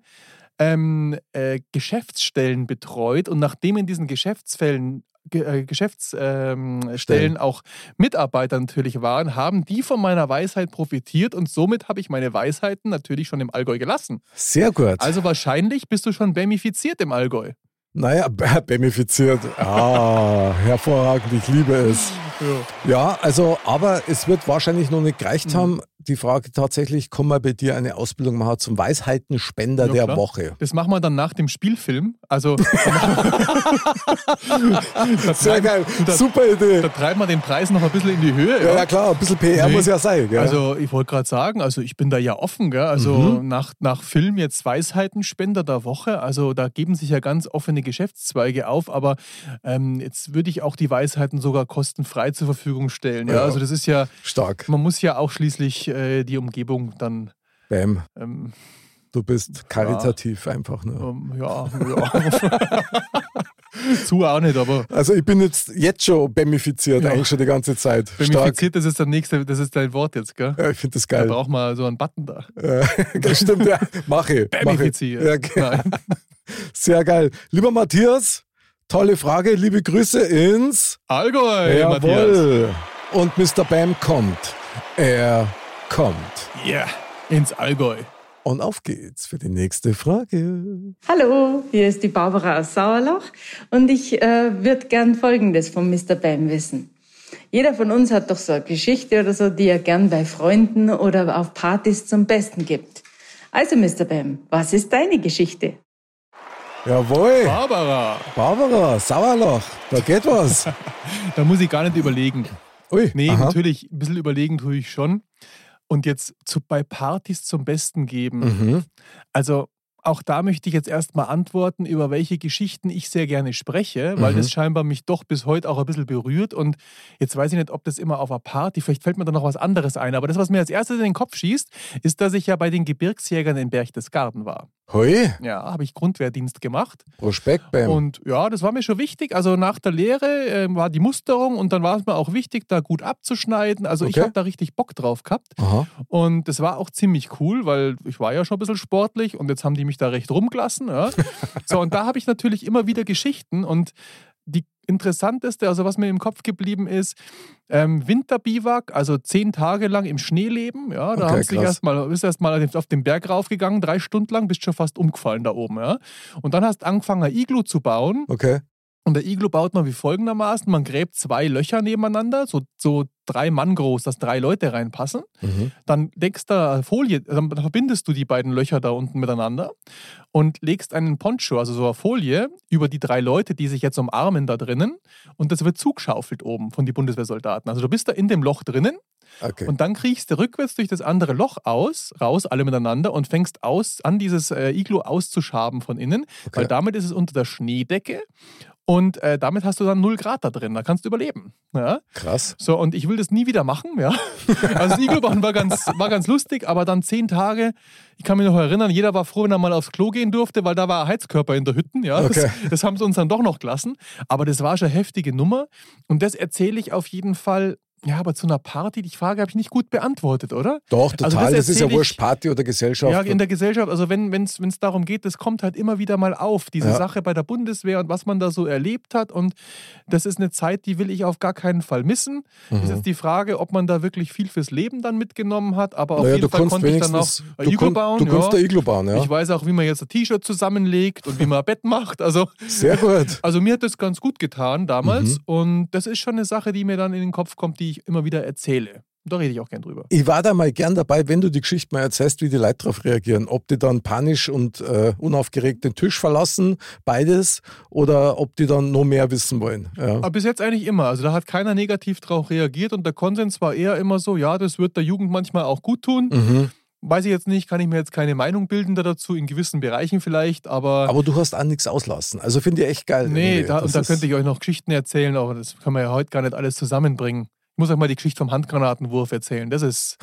ähm, äh, Geschäftsstellen betreut und nachdem in diesen Geschäftsfällen Ge Geschäftsstellen ähm, Stellen auch Mitarbeiter natürlich waren, haben die von meiner Weisheit profitiert und somit habe ich meine Weisheiten natürlich schon im Allgäu gelassen. Sehr gut. Also wahrscheinlich bist du schon bamifiziert im Allgäu. Naja, bamifiziert. Ah, hervorragend, ich liebe es. Ja, also, aber es wird wahrscheinlich noch nicht Mhm. gereicht haben. Die Frage tatsächlich, kann man bei dir eine Ausbildung machen zum Weisheitenspender Ja, der klar. Woche? Das machen wir dann nach dem Spielfilm. Also Sehr geil, da, super Idee. Da treiben wir den Preis noch ein bisschen in die Höhe. Ja, ja klar, ein bisschen PR muss ja sein. Gell? Also ich wollte gerade sagen, also ich bin da ja offen, gell? Also Mhm. nach, nach Film jetzt Weisheitenspender der Woche, also da geben sich ja ganz offene Geschäftszweige auf, aber ähm, jetzt würde ich auch die Weisheiten sogar kostenfrei zur Verfügung stellen. Ja? Ja. Also das ist ja stark. Man muss ja auch schließlich äh, die Umgebung dann Bam. ähm, Du bist karitativ einfach nur. ähm, ja, ja. zu auch nicht, aber Also ich bin jetzt, jetzt schon bamifiziert, Ja. eigentlich schon die ganze Zeit. Stark. Bemifiziert, das ist der nächste, das ist dein Wort jetzt, gell? Ja, ich finde das Da geil. braucht man so einen Button da. Ja, das stimmt, ja. Mache. Mache. Bamifiziert. Ja, Nein. Sehr geil. Lieber Matthias, tolle Frage. Liebe Grüße ins Allgäu, Matthias. Jawohl. Und Mr. Bam kommt. Er kommt. Ja, ins Allgäu. Und auf geht's für die nächste Frage. Hallo, hier ist die Barbara aus Sauerloch und ich äh, würde gern Folgendes von Mr. Bam wissen. Jeder von uns hat doch so eine Geschichte oder so, die er gern bei Freunden oder auf Partys zum Besten gibt. Also, Mr. Bam, was ist deine Geschichte? Jawohl. Barbara. Barbara, Sauerloch, da geht was. Da muss ich gar nicht überlegen. Ui, Nee, aha. natürlich, ein bisschen überlegen tue ich schon. Und jetzt zu, bei Partys zum Besten geben. Mhm. Also auch da möchte ich jetzt erstmal antworten, über welche Geschichten ich sehr gerne spreche, weil Mhm. das scheinbar mich doch bis heute auch ein bisschen berührt. Und jetzt weiß ich nicht, ob das immer auf einer Party, vielleicht fällt mir da noch was anderes ein. Aber das, was mir als erstes in den Kopf schießt, ist, dass ich ja bei den Gebirgsjägern in Berchtesgaden war. Hui, Ja, habe ich Grundwehrdienst gemacht. Prospekt, Bam. Und ja, das war mir schon wichtig. Also nach der Lehre äh, war die Musterung und dann war es mir auch wichtig, da gut abzuschneiden. Also ich Okay. habe da richtig Bock drauf gehabt. Aha. Und das war auch ziemlich cool, weil ich war ja schon ein bisschen sportlich und jetzt haben die mich da recht rumgelassen. Ja. So, und da habe ich natürlich immer wieder Geschichten und die interessanteste, also was mir im Kopf geblieben ist, ähm, Winterbiwak, also zehn Tage lang im Schnee leben. Ja, da Okay, haben sie erstmal, bist erst mal auf den Berg raufgegangen, drei Stunden lang, bist schon fast umgefallen da oben. Ja. Und dann hast du angefangen, ein Iglu zu bauen. Okay. Und der Iglu baut man wie folgendermaßen: Man gräbt zwei Löcher nebeneinander, so, so drei Mann groß, dass drei Leute reinpassen. Mhm. Dann legst du Folie, dann verbindest du die beiden Löcher da unten miteinander und legst einen Poncho, also so eine Folie, über die drei Leute, die sich jetzt umarmen da drinnen. Und das wird zugeschaufelt oben von den Bundeswehrsoldaten. Also du bist da in dem Loch drinnen Okay. und dann kriechst du rückwärts durch das andere Loch aus, raus, alle miteinander und fängst aus, an dieses äh, Iglu auszuschaben von innen, weil damit ist es unter der Schneedecke und äh, damit hast du dann 0 Grad da drin, da kannst du überleben. Ja? Krass. So, und ich will das nie wieder machen, ja. Also das Iglu-Bauen war ganz, war ganz lustig, aber dann zehn Tage, ich kann mich noch erinnern, jeder war froh, wenn er mal aufs Klo gehen durfte, weil da war ein Heizkörper in der Hütte, ja. Okay. Das, das haben sie uns dann doch noch gelassen. Aber das war schon eine heftige Nummer. Und das erzähle ich auf jeden Fall, ja, aber zu einer Party, die Frage habe ich nicht gut beantwortet, oder? Doch, Also total. das ist ja wurscht, Party oder Gesellschaft. Ja, in der Gesellschaft, also wenn es darum geht, das kommt halt immer wieder mal auf, diese Ja. Sache bei der Bundeswehr und was man da so erlebt hat. Und das ist eine Zeit, die will ich auf gar keinen Fall missen. Mhm. Ist jetzt die Frage, ob man da wirklich viel fürs Leben dann mitgenommen hat, aber auf Naja, jeden du Fall konnte ich dann auch ein kon- bauen. du kannst ja. ein Iglu bauen, ja. Ich weiß auch, wie man jetzt ein T-Shirt zusammenlegt und wie man ein Bett macht. Also, Sehr gut. Also mir hat das ganz gut getan damals. Mhm. Und das ist schon eine Sache, die mir dann in den Kopf kommt, die ich immer wieder erzähle. Da rede ich auch gern drüber. Ich war da mal gern dabei, wenn du die Geschichte mal erzählst, wie die Leute darauf reagieren. Ob die dann panisch und äh, unaufgeregt den Tisch verlassen, beides, oder ob die dann noch mehr wissen wollen. Ja. Aber bis jetzt eigentlich immer. Also da hat keiner negativ drauf reagiert und der Konsens war eher immer so, ja, das wird der Jugend manchmal auch gut tun. Mhm. Weiß ich jetzt nicht, kann ich mir jetzt keine Meinung bilden da dazu, in gewissen Bereichen vielleicht, aber. Aber du hast auch nichts auslassen. Also finde ich echt geil. nee, da, und da könnte ich euch noch Geschichten erzählen, aber das kann man ja heute gar nicht alles zusammenbringen. Ich muss euch mal die Geschichte vom Handgranatenwurf erzählen. Das ist.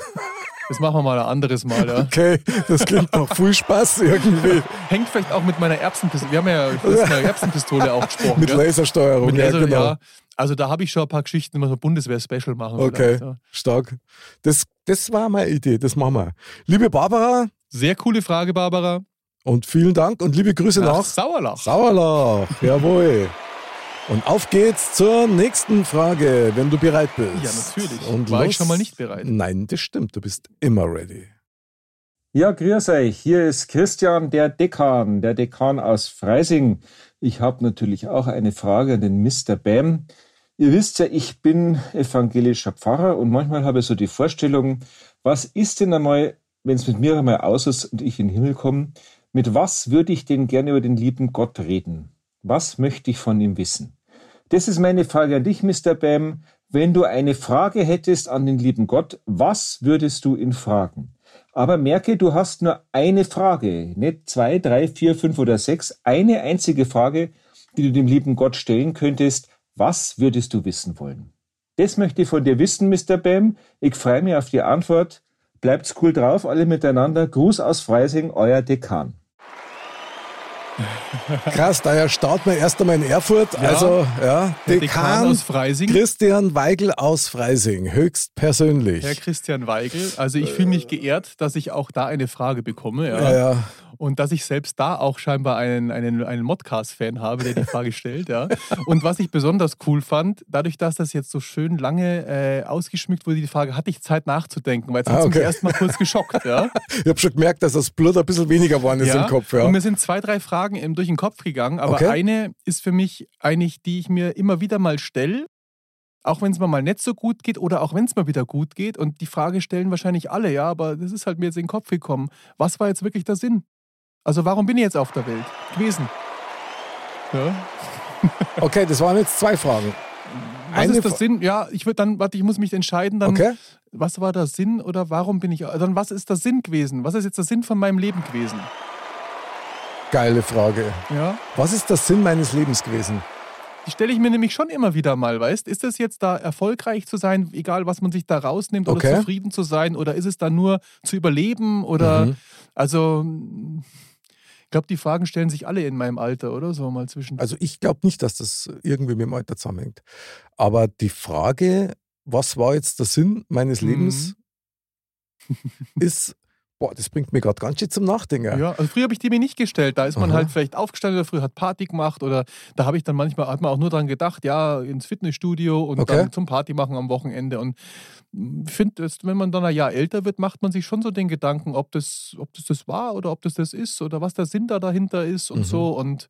Das machen wir mal ein anderes Mal, ja. Okay, das klingt nach viel Spaß irgendwie. Hängt vielleicht auch mit meiner Erbsenpistole. Wir haben ja über das Thema Erbsenpistole auch gesprochen. Mit ja. Lasersteuerung, Mit ja, Laser, genau. ja. Also da habe ich schon ein paar Geschichten, die wir so Bundeswehr-Special machen. Okay, vielleicht, ja. stark. Das, das war meine Idee, das machen wir. Liebe Barbara. Sehr coole Frage, Barbara. Und vielen Dank und liebe Grüße Nach nach Sauerlach. Sauerlach, jawohl. Und auf geht's zur nächsten Frage, wenn du bereit bist. Ja, natürlich. Und War ich los- schon mal nicht bereit. Nein, das stimmt, du bist immer ready. Ja, grüß euch. Hier ist Christian, der Dekan, der Dekan aus Freising. Ich habe natürlich auch eine Frage an den Mr. Bam. Ihr wisst ja, ich bin evangelischer Pfarrer und manchmal habe ich so die Vorstellung, was ist denn einmal, wenn es mit mir einmal aus ist und ich in den Himmel komme, mit was würde ich denn gerne über den lieben Gott reden? Was möchte ich von ihm wissen? Das ist meine Frage an dich, Mr. Bam. Wenn du eine Frage hättest an den lieben Gott, was würdest du ihn fragen? Aber merke, du hast nur eine Frage, nicht zwei, drei, vier, fünf oder sechs, eine einzige Frage, die du dem lieben Gott stellen könntest. Was würdest du wissen wollen? Das möchte ich von dir wissen, Mr. Bam. Ich freue mich auf die Antwort. Bleibt's cool drauf, alle miteinander. Gruß aus Freising, euer Dekan. Krass, daher starten wir erst einmal in Erfurt. Ja. Also, ja, Dekan, Dekan aus Freising. Christian Weigel aus Freising, höchst persönlich. Herr Christian Weigel, also ich fühle mich geehrt, dass ich auch da eine Frage bekomme. Ja. Ja. Und dass ich selbst da auch scheinbar einen, einen, einen Modcast-Fan habe, der die Frage stellt. Ja. Und was ich besonders cool fand, dadurch, dass das jetzt so schön lange äh, ausgeschmückt wurde, die Frage, hatte ich Zeit nachzudenken, weil jetzt Ah, hat es okay. mich erstmal kurz geschockt. Ja. Ich habe schon gemerkt, dass das Blut ein bisschen weniger geworden ist im Kopf. Ja. Und mir sind zwei, drei Fragen eben durch den Kopf gegangen, aber Okay. eine ist für mich eigentlich, die ich mir immer wieder mal stelle, auch wenn es mir mal nicht so gut geht oder auch wenn es mal wieder gut geht. Und die Frage stellen wahrscheinlich alle, ja, aber das ist halt mir jetzt in den Kopf gekommen. Was war jetzt wirklich der Sinn? Also warum bin ich jetzt auf der Welt gewesen? Ja. Okay, das waren jetzt zwei Fragen. Was Eine ist der Fra- Sinn? Ja, ich würde dann, warte, ich muss mich entscheiden, dann, Okay. was war der Sinn oder warum bin ich, dann was ist der Sinn gewesen? Was ist jetzt der Sinn von meinem Leben gewesen? Geile Frage. Ja. Was ist der Sinn meines Lebens gewesen? Die stelle ich mir nämlich schon immer wieder mal, weißt Ist es jetzt da erfolgreich zu sein, egal was man sich da rausnimmt, oder Okay. zufrieden zu sein, oder ist es da nur zu überleben? Oder Mhm. also ich glaube, die Fragen stellen sich alle in meinem Alter, oder? So mal zwischen. Also ich glaube nicht, dass das irgendwie mit dem Alter zusammenhängt. Aber die Frage, was war jetzt der Sinn meines Mhm. Lebens, ist, boah, das bringt mir gerade ganz schön zum Nachdenken. Ja, also früher habe ich die mir nicht gestellt. Da ist man Aha. halt vielleicht aufgestanden oder früher hat Party gemacht oder da habe ich dann manchmal, hat man auch nur dran gedacht, ja, ins Fitnessstudio und Okay. dann zum Party machen am Wochenende. Und ich finde, wenn man dann ein Jahr älter wird, macht man sich schon so den Gedanken, ob das, ob das das war oder ob das das ist oder was der Sinn da dahinter ist und Mhm. so. Und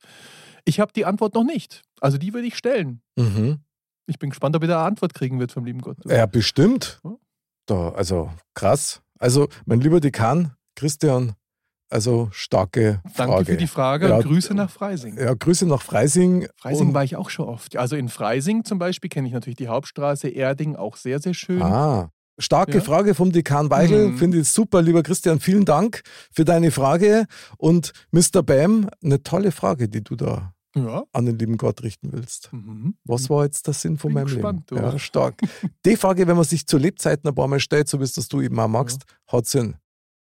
ich habe die Antwort noch nicht. Also die würde ich stellen. Mhm. Ich bin gespannt, ob ich da eine Antwort kriegen wird vom lieben Gott. Ja, bestimmt. Da, also krass. Also, mein lieber Dekan, Christian, also starke Frage. Danke für die Frage Ja, und Grüße nach Freising. Ja, Grüße nach Freising. Freising Und- war ich auch schon oft. Also in Freising zum Beispiel kenne ich natürlich die Hauptstraße, Erding auch sehr, sehr schön. Ah, starke Ja. Frage vom Dekan Weigel. Mhm. Finde ich super, lieber Christian. Vielen Dank für deine Frage. Und Mr. Bam, eine tolle Frage, die du da Ja. an den lieben Gott richten willst. Mhm. Was war jetzt der Sinn von Bin meinem gespannt, Leben? du. Ja, stark. Die Frage, wenn man sich zu Lebzeiten ein paar Mal stellt, so wie es das du eben auch magst, hat Sinn.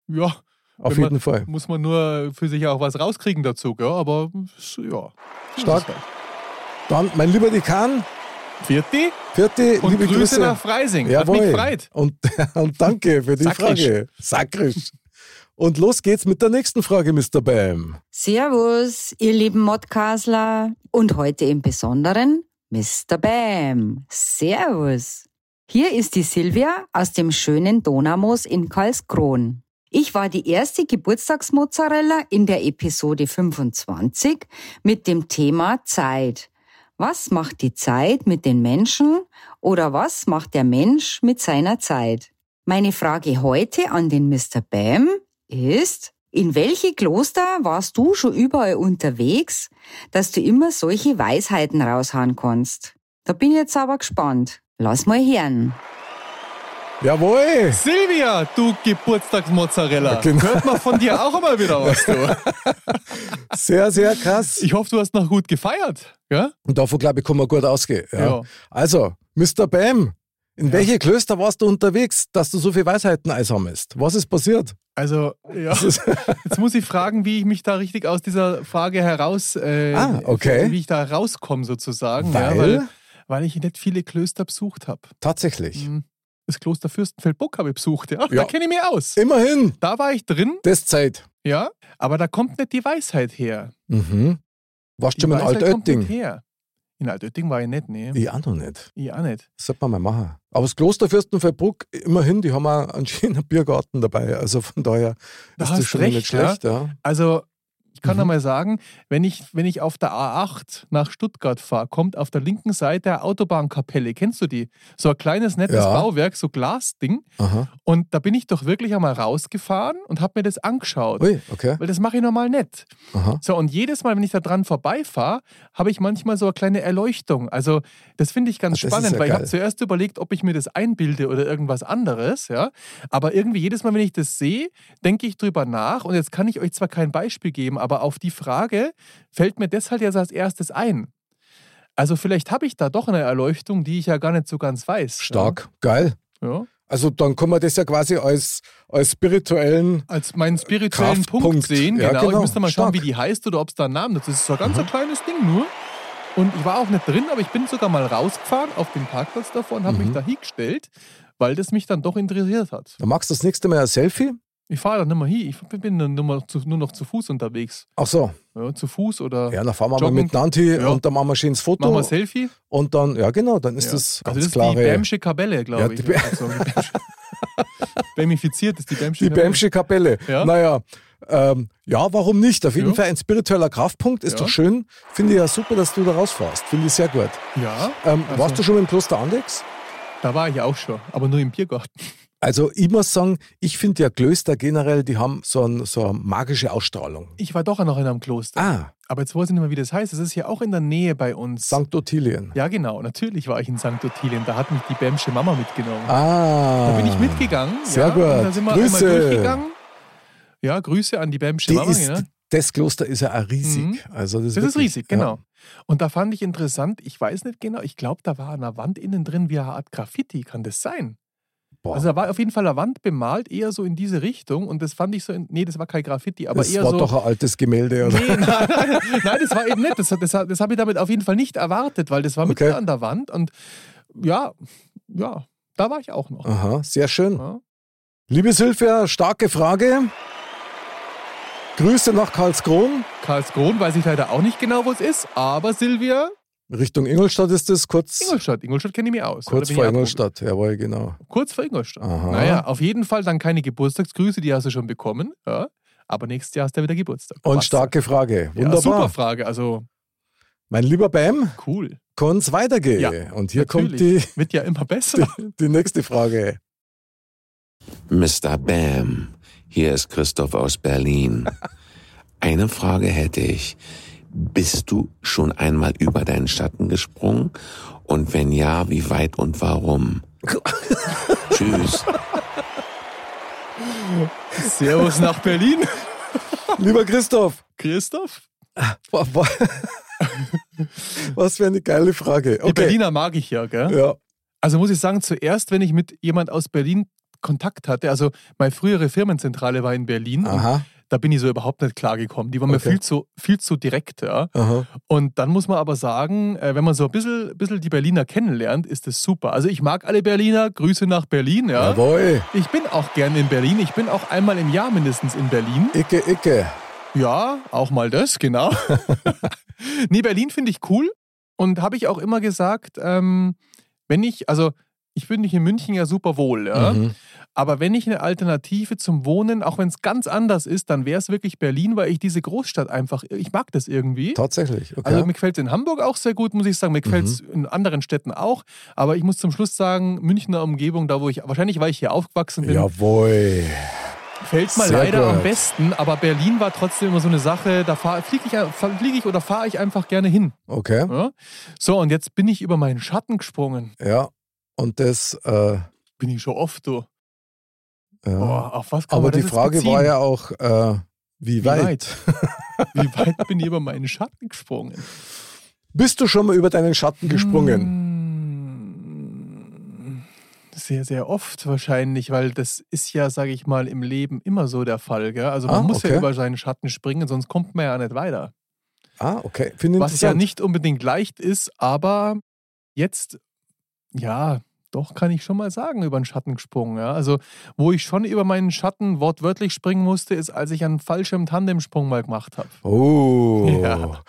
Ja. Auf wenn man, jeden Fall. Muss man nur für sich auch was rauskriegen dazu, gell? aber ja. Stark. halt. Dann, mein lieber Dekan, Vierte. vierte, Und liebe Grüße Grüße. nach Freising. Hat Jawohl. mich gefreut. Und, und danke für die Sakrisch. Frage. Sakrisch. Und los geht's mit der nächsten Frage, Mr. Bam. Servus, ihr lieben Modcastler und heute im Besonderen Mr. Bam. Servus. Hier ist die Silvia aus dem schönen Donamos in Karlskron. Ich war die erste Geburtstagsmozzarella in der Episode 25 mit dem Thema Zeit. Was macht die Zeit mit den Menschen oder was macht der Mensch mit seiner Zeit? Meine Frage heute an den Mr. Bam ist, in welche Kloster warst du schon überall unterwegs, dass du immer solche Weisheiten raushauen kannst? Da bin ich jetzt aber gespannt. Lass mal hören. Jawohl. Silvia, du Geburtstagsmozzarella. Ja, genau. Hört man von dir auch immer wieder was, du. Sehr, sehr krass. Ich hoffe, du hast noch gut gefeiert. Ja? Und davon, glaube ich, kann man gut ausgehen. Ja. Ja. Also, Mr. Bam, in welche Klöster warst du unterwegs, dass du so viel Weisheiten einsammelst? Was ist passiert? Also, ja. Jetzt muss ich fragen, wie ich mich da richtig aus dieser Frage heraus, äh, Ah, okay. wie ich da rauskomme sozusagen. Weil? Ja, weil, weil ich nicht viele Klöster besucht habe. Tatsächlich. Das Kloster Fürstenfeldbruck habe ich besucht, ja. Ja. Da kenne ich mich aus. Immerhin. Da war ich drin, Das Zeit. ja. Aber da kommt nicht die Weisheit her. Mhm. Warst du schon mal in Weisheit kommt nicht Altötting? In Altötting war ich nicht, nee. Ich auch noch nicht. Ich auch nicht. Das sollte man mal machen. Aber das Kloster Fürstenfeldbruck, immerhin, die haben auch einen schönen Biergarten dabei. Also von daher Da ist das schon recht, nicht schlecht. Ja. Ja. Also, ich kann Mhm. einmal sagen, wenn ich, wenn ich auf der A8 nach Stuttgart fahre, kommt auf der linken Seite eine Autobahnkapelle. Kennst du die? So ein kleines, nettes Ja. Bauwerk, so Glasding. Aha. Und da bin ich doch wirklich einmal rausgefahren und habe mir das angeschaut. Ui, okay. Weil das mache ich normal nicht. Aha. So, und jedes Mal, wenn ich da dran vorbeifahre, habe ich manchmal so eine kleine Erleuchtung. Also, das finde ich ganz ist spannend, ja weil ich geil. habe zuerst überlegt, ob ich mir das einbilde oder irgendwas anderes, ja. Aber irgendwie jedes Mal, wenn ich das sehe, denke ich drüber nach. Und jetzt kann ich euch zwar kein Beispiel geben, aber auf die Frage fällt mir das halt jetzt als erstes ein. Also, vielleicht habe ich da doch eine Erleuchtung, die ich ja gar nicht so ganz weiß. Stark. Geil. Ja. ja. Also dann kann man das ja quasi als, als spirituellen Als meinen spirituellen Punkt Kraftpunkt. sehen. Ja, Genau. genau. Ich müsste mal schauen, Stark. wie die heißt oder ob es da einen Namen hat. Das ist so ein ganz ein kleines Ding nur. Und ich war auch nicht drin, aber ich bin sogar mal rausgefahren auf den Parkplatz davor und habe Mhm. mich da hingestellt, weil das mich dann doch interessiert hat. Dann magst du das nächste Mal ein Selfie? Ich fahre da nicht mehr hin. Ich bin dann nur, mal zu, nur noch zu Fuß unterwegs. Ach so. Ja, zu Fuß oder. Ja, dann fahren wir mal miteinander hin Ja. und dann machen wir ein schönes Foto. Machen wir ein Selfie? Und dann, ja genau, dann ist Ja. das ganz also das ist die Bämsche Kapelle, glaube ich. Bä- Also, Bämifiziert ist die Bämsche Die Bämsche Kapelle. Ja. Naja, ähm, ja, warum nicht? Auf jeden. Fall ein spiritueller Kraftpunkt. Ist doch schön. Finde ich ja super, dass du da rausfährst. Finde ich sehr gut. Ja. Ähm, also- warst du schon im Kloster Andex? Da war ich auch schon, aber nur im Biergarten. Also ich muss sagen, ich finde ja Klöster generell, die haben so, ein, so eine magische Ausstrahlung. Ich war doch noch in einem Kloster. Ah. Aber jetzt weiß ich nicht mehr, wie das heißt. Es ist ja auch in der Nähe bei uns. St. Ottilien. Ja, genau. Natürlich war ich in St. Ottilien. Da hat mich die Bämsche Mama mitgenommen. Ah. Da bin ich mitgegangen. Sehr ja, gut. Da sind wir Grüße. einmal durchgegangen. Ja, Grüße an die Bämsche Die Mama. ist, genau. das Kloster ist ja auch riesig. Mhm. Also das, Das ist wirklich- riesig, genau. Und da fand ich interessant, ich weiß nicht genau, ich glaube, da war an der Wand innen drin wie eine Art Graffiti. Kann das sein? Also da war auf jeden Fall eine Wand bemalt, eher so in diese Richtung. Und das fand ich so, in, nee, das war kein Graffiti, aber das eher war so. doch ein altes Gemälde, oder? Nee, nein, nein, nein, das war eben nicht. Das, das, das habe ich damit auf jeden Fall nicht erwartet, weil das war mitten an der Wand. Und ja, ja, da war ich auch noch. Aha, sehr schön. Liebe Sylvia, starke Frage. Grüße nach Karlskron. Karlskron weiß ich leider auch nicht genau, wo es ist, aber Silvia, Richtung Ingolstadt ist es kurz, Ingolstadt. Ingolstadt kenne ich mich aus. kurz vor. Ingolstadt. Jawohl, genau. Kurz vor Ingolstadt. Aha. Naja, auf jeden Fall dann keine Geburtstagsgrüße, die hast du schon bekommen. Ja. Aber nächstes Jahr hast du wieder Geburtstag. Und Passt. starke Frage. Ja, Wunderbar. super Frage. Also, Mein lieber Bam, cool. kann es weitergehen? Ja, Und hier kommt die, natürlich. Wird ja immer besser. die, die nächste Frage. Mr. Bam, hier ist Christoph aus Berlin. Eine Frage hätte ich. Bist du schon einmal über deinen Schatten gesprungen? Und wenn ja, wie weit und warum? Tschüss. Servus nach Berlin. Lieber Christoph. Christoph? Wa- wa- Was für eine geile Frage. Die Okay. Berliner mag ich ja, gell? Ja. Also muss ich sagen, zuerst, wenn ich mit jemand aus Berlin Kontakt hatte, also meine frühere Firmenzentrale war in Berlin. und Aha. Da bin ich so überhaupt nicht klargekommen. Die war mir Okay. viel zu, viel zu direkt. Ja. Und dann muss man aber sagen, äh, wenn man so ein bisschen, bisschen die Berliner kennenlernt, ist das super. Also ich mag alle Berliner, Grüße nach Berlin. Ja. Jawohl. Ich bin auch gern in Berlin. Ich bin auch einmal im Jahr mindestens in Berlin. Icke, Icke. Ja, auch mal das, genau. nee, Berlin finde ich cool und habe ich auch immer gesagt, ähm, wenn ich, also ich fühle mich in München ja super wohl, ja. Mhm. Aber wenn ich eine Alternative zum Wohnen, auch wenn es ganz anders ist, dann wäre es wirklich Berlin, weil ich diese Großstadt einfach, ich mag das irgendwie. Tatsächlich. Okay. Also mir gefällt es in Hamburg auch sehr gut, muss ich sagen. Mir gefällt es Mhm. in anderen Städten auch. Aber ich muss zum Schluss sagen, Münchner Umgebung, da wo ich, wahrscheinlich weil ich hier aufgewachsen bin, Jawohl. Fällt mal leider am gut. besten, aber Berlin war trotzdem immer so eine Sache, da fliege ich, flieg ich oder fahre ich einfach gerne hin. Okay. Ja? So, und jetzt bin ich über meinen Schatten gesprungen. Ja. Und das. Äh, Bin ich schon oft, du. Ja. Boah, auf was kann Aber die Frage beziehen? war ja auch, äh, wie, Wie weit? weit? Wie weit bin ich über meinen Schatten gesprungen? Bist du schon mal über deinen Schatten gesprungen? Hm, Sehr, sehr oft wahrscheinlich, weil das ist ja, sage ich mal, im Leben immer so der Fall. Gell? Also man Ah, muss okay. ja über seinen Schatten springen, sonst kommt man ja nicht weiter. Ah, okay. Finde Was ja nicht unbedingt leicht ist, aber jetzt, ja, doch kann ich schon mal sagen, über den Schatten gesprungen. Ja? Also, wo ich schon über meinen Schatten wortwörtlich springen musste, ist, als ich einen Fallschirm-Tandemsprung mal gemacht habe. Oh. Ja.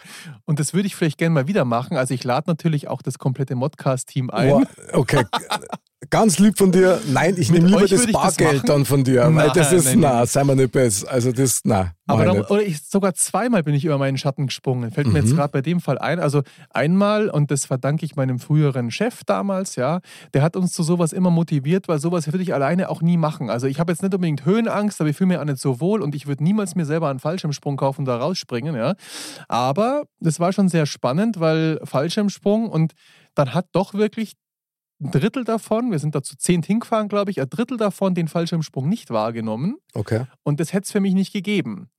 Und das würde ich vielleicht gerne mal wieder machen. Also, ich lade natürlich auch das komplette Modcast-Team ein. Boah, okay. Ganz lieb von dir. Nein, ich nehme lieber das das Bargeld machen. dann von dir. weil Nein, das ist, nein, na, sei mal nicht besser. Also das, na. Aber mach ich da, nicht. oder ich, sogar zweimal bin ich über meinen Schatten gesprungen. Fällt mir Mhm. jetzt gerade bei dem Fall ein. Also einmal, und das verdanke ich meinem früheren Chef damals, ja, der hat uns zu sowas immer motiviert, weil sowas würde ich alleine auch nie machen. Also ich habe jetzt nicht unbedingt Höhenangst, aber ich fühle mich auch nicht so wohl und ich würde niemals mir selber einen Fallschirmsprung kaufen und da rausspringen, ja. Aber das war schon sehr spannend, weil Fallschirmsprung und dann hat doch wirklich ein Drittel davon, wir sind da zu zehn hingefahren, glaube ich, ein Drittel davon den Fallschirmsprung nicht wahrgenommen. Okay. Und das hätte es für mich nicht gegeben.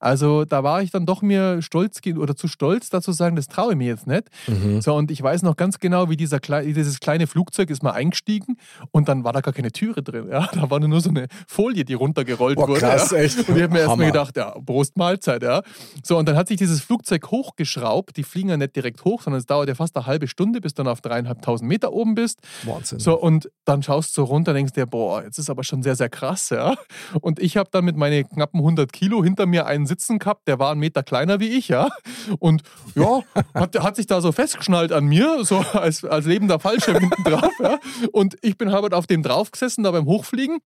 Also da war ich dann doch mir stolz oder zu stolz dazu sagen, das traue ich mir jetzt nicht. Mhm. So, und ich weiß noch ganz genau, wie dieser klei dieses kleine Flugzeug ist mal eingestiegen und dann war da gar keine Türe drin. Ja? Da war nur so eine Folie, die runtergerollt Boah, wurde. krass, ja? echt. Und ich habe mir erst mal Hammer. gedacht, ja, Prost Mahlzeit, ja. So, und dann hat sich dieses Flugzeug hochgeschraubt. Die fliegen ja nicht direkt hoch, sondern es dauert ja fast eine halbe Stunde, bis du dann auf dreieinhalbtausend Meter oben bist. Wahnsinn. So, und dann schaust du runter, denkst dir, boah, jetzt ist aber schon sehr, sehr krass, ja. Und ich habe dann mit meinen knappen 100 Kilo hinter mir einen sitzen gehabt, der war einen Meter kleiner wie ich, ja. Und ja, hat, hat sich da so festgeschnallt an mir, so als, als lebender Fallschirm hinten drauf, ja. Und ich bin halt auf dem drauf gesessen, da beim Hochfliegen.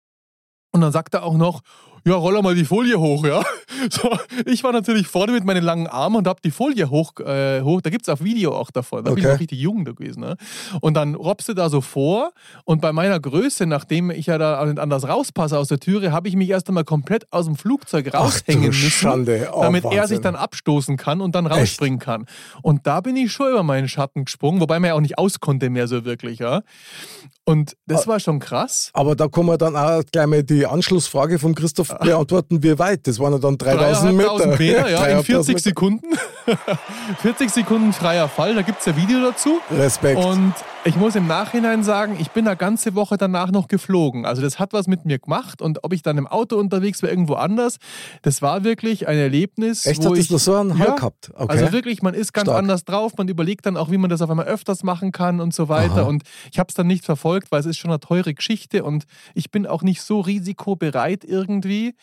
Und dann sagt er auch noch, ja, roll mal die Folie hoch, ja. So, ich war natürlich vorne mit meinen langen Armen und habe die Folie hoch, äh, hoch. Da gibt es auch Video auch davon. Da bin ich Okay. noch richtig jung da gewesen. Ne? Und dann robbst du da so vor und bei meiner Größe, nachdem ich ja da nicht anders rauspasse aus der Türe, habe ich mich erst einmal komplett aus dem Flugzeug raushängen müssen, Schande. Oh, damit er Wahnsinn. sich dann abstoßen kann und dann rausspringen kann. Und da bin ich schon über meinen Schatten gesprungen, wobei man ja auch nicht aus konnte mehr so wirklich. Ja? Und Ah. das war schon krass. Aber da kommen wir dann auch gleich mal die Anschlussfrage von Christoph beantworten, wie weit. Das waren ja dann 3000 Meter. 3000 Meter, ja, in 3.500 40 Meter. Sekunden. 40 Sekunden freier Fall, da gibt es ja Video dazu. Respekt. Und ich muss im Nachhinein sagen, ich bin eine ganze Woche danach noch geflogen. Also das hat was mit mir gemacht und ob ich dann im Auto unterwegs war, irgendwo anders, das war wirklich ein Erlebnis. Echt, wo hattest ich, du so einen Hall ja, gehabt? Okay. Also wirklich, man ist ganz Stark. anders drauf, man überlegt dann auch, wie man das auf einmal öfters machen kann und so weiter. Aha. Und ich habe es dann nicht verfolgt, weil es ist schon eine teure Geschichte und ich bin auch nicht so risikobereit irgendwie.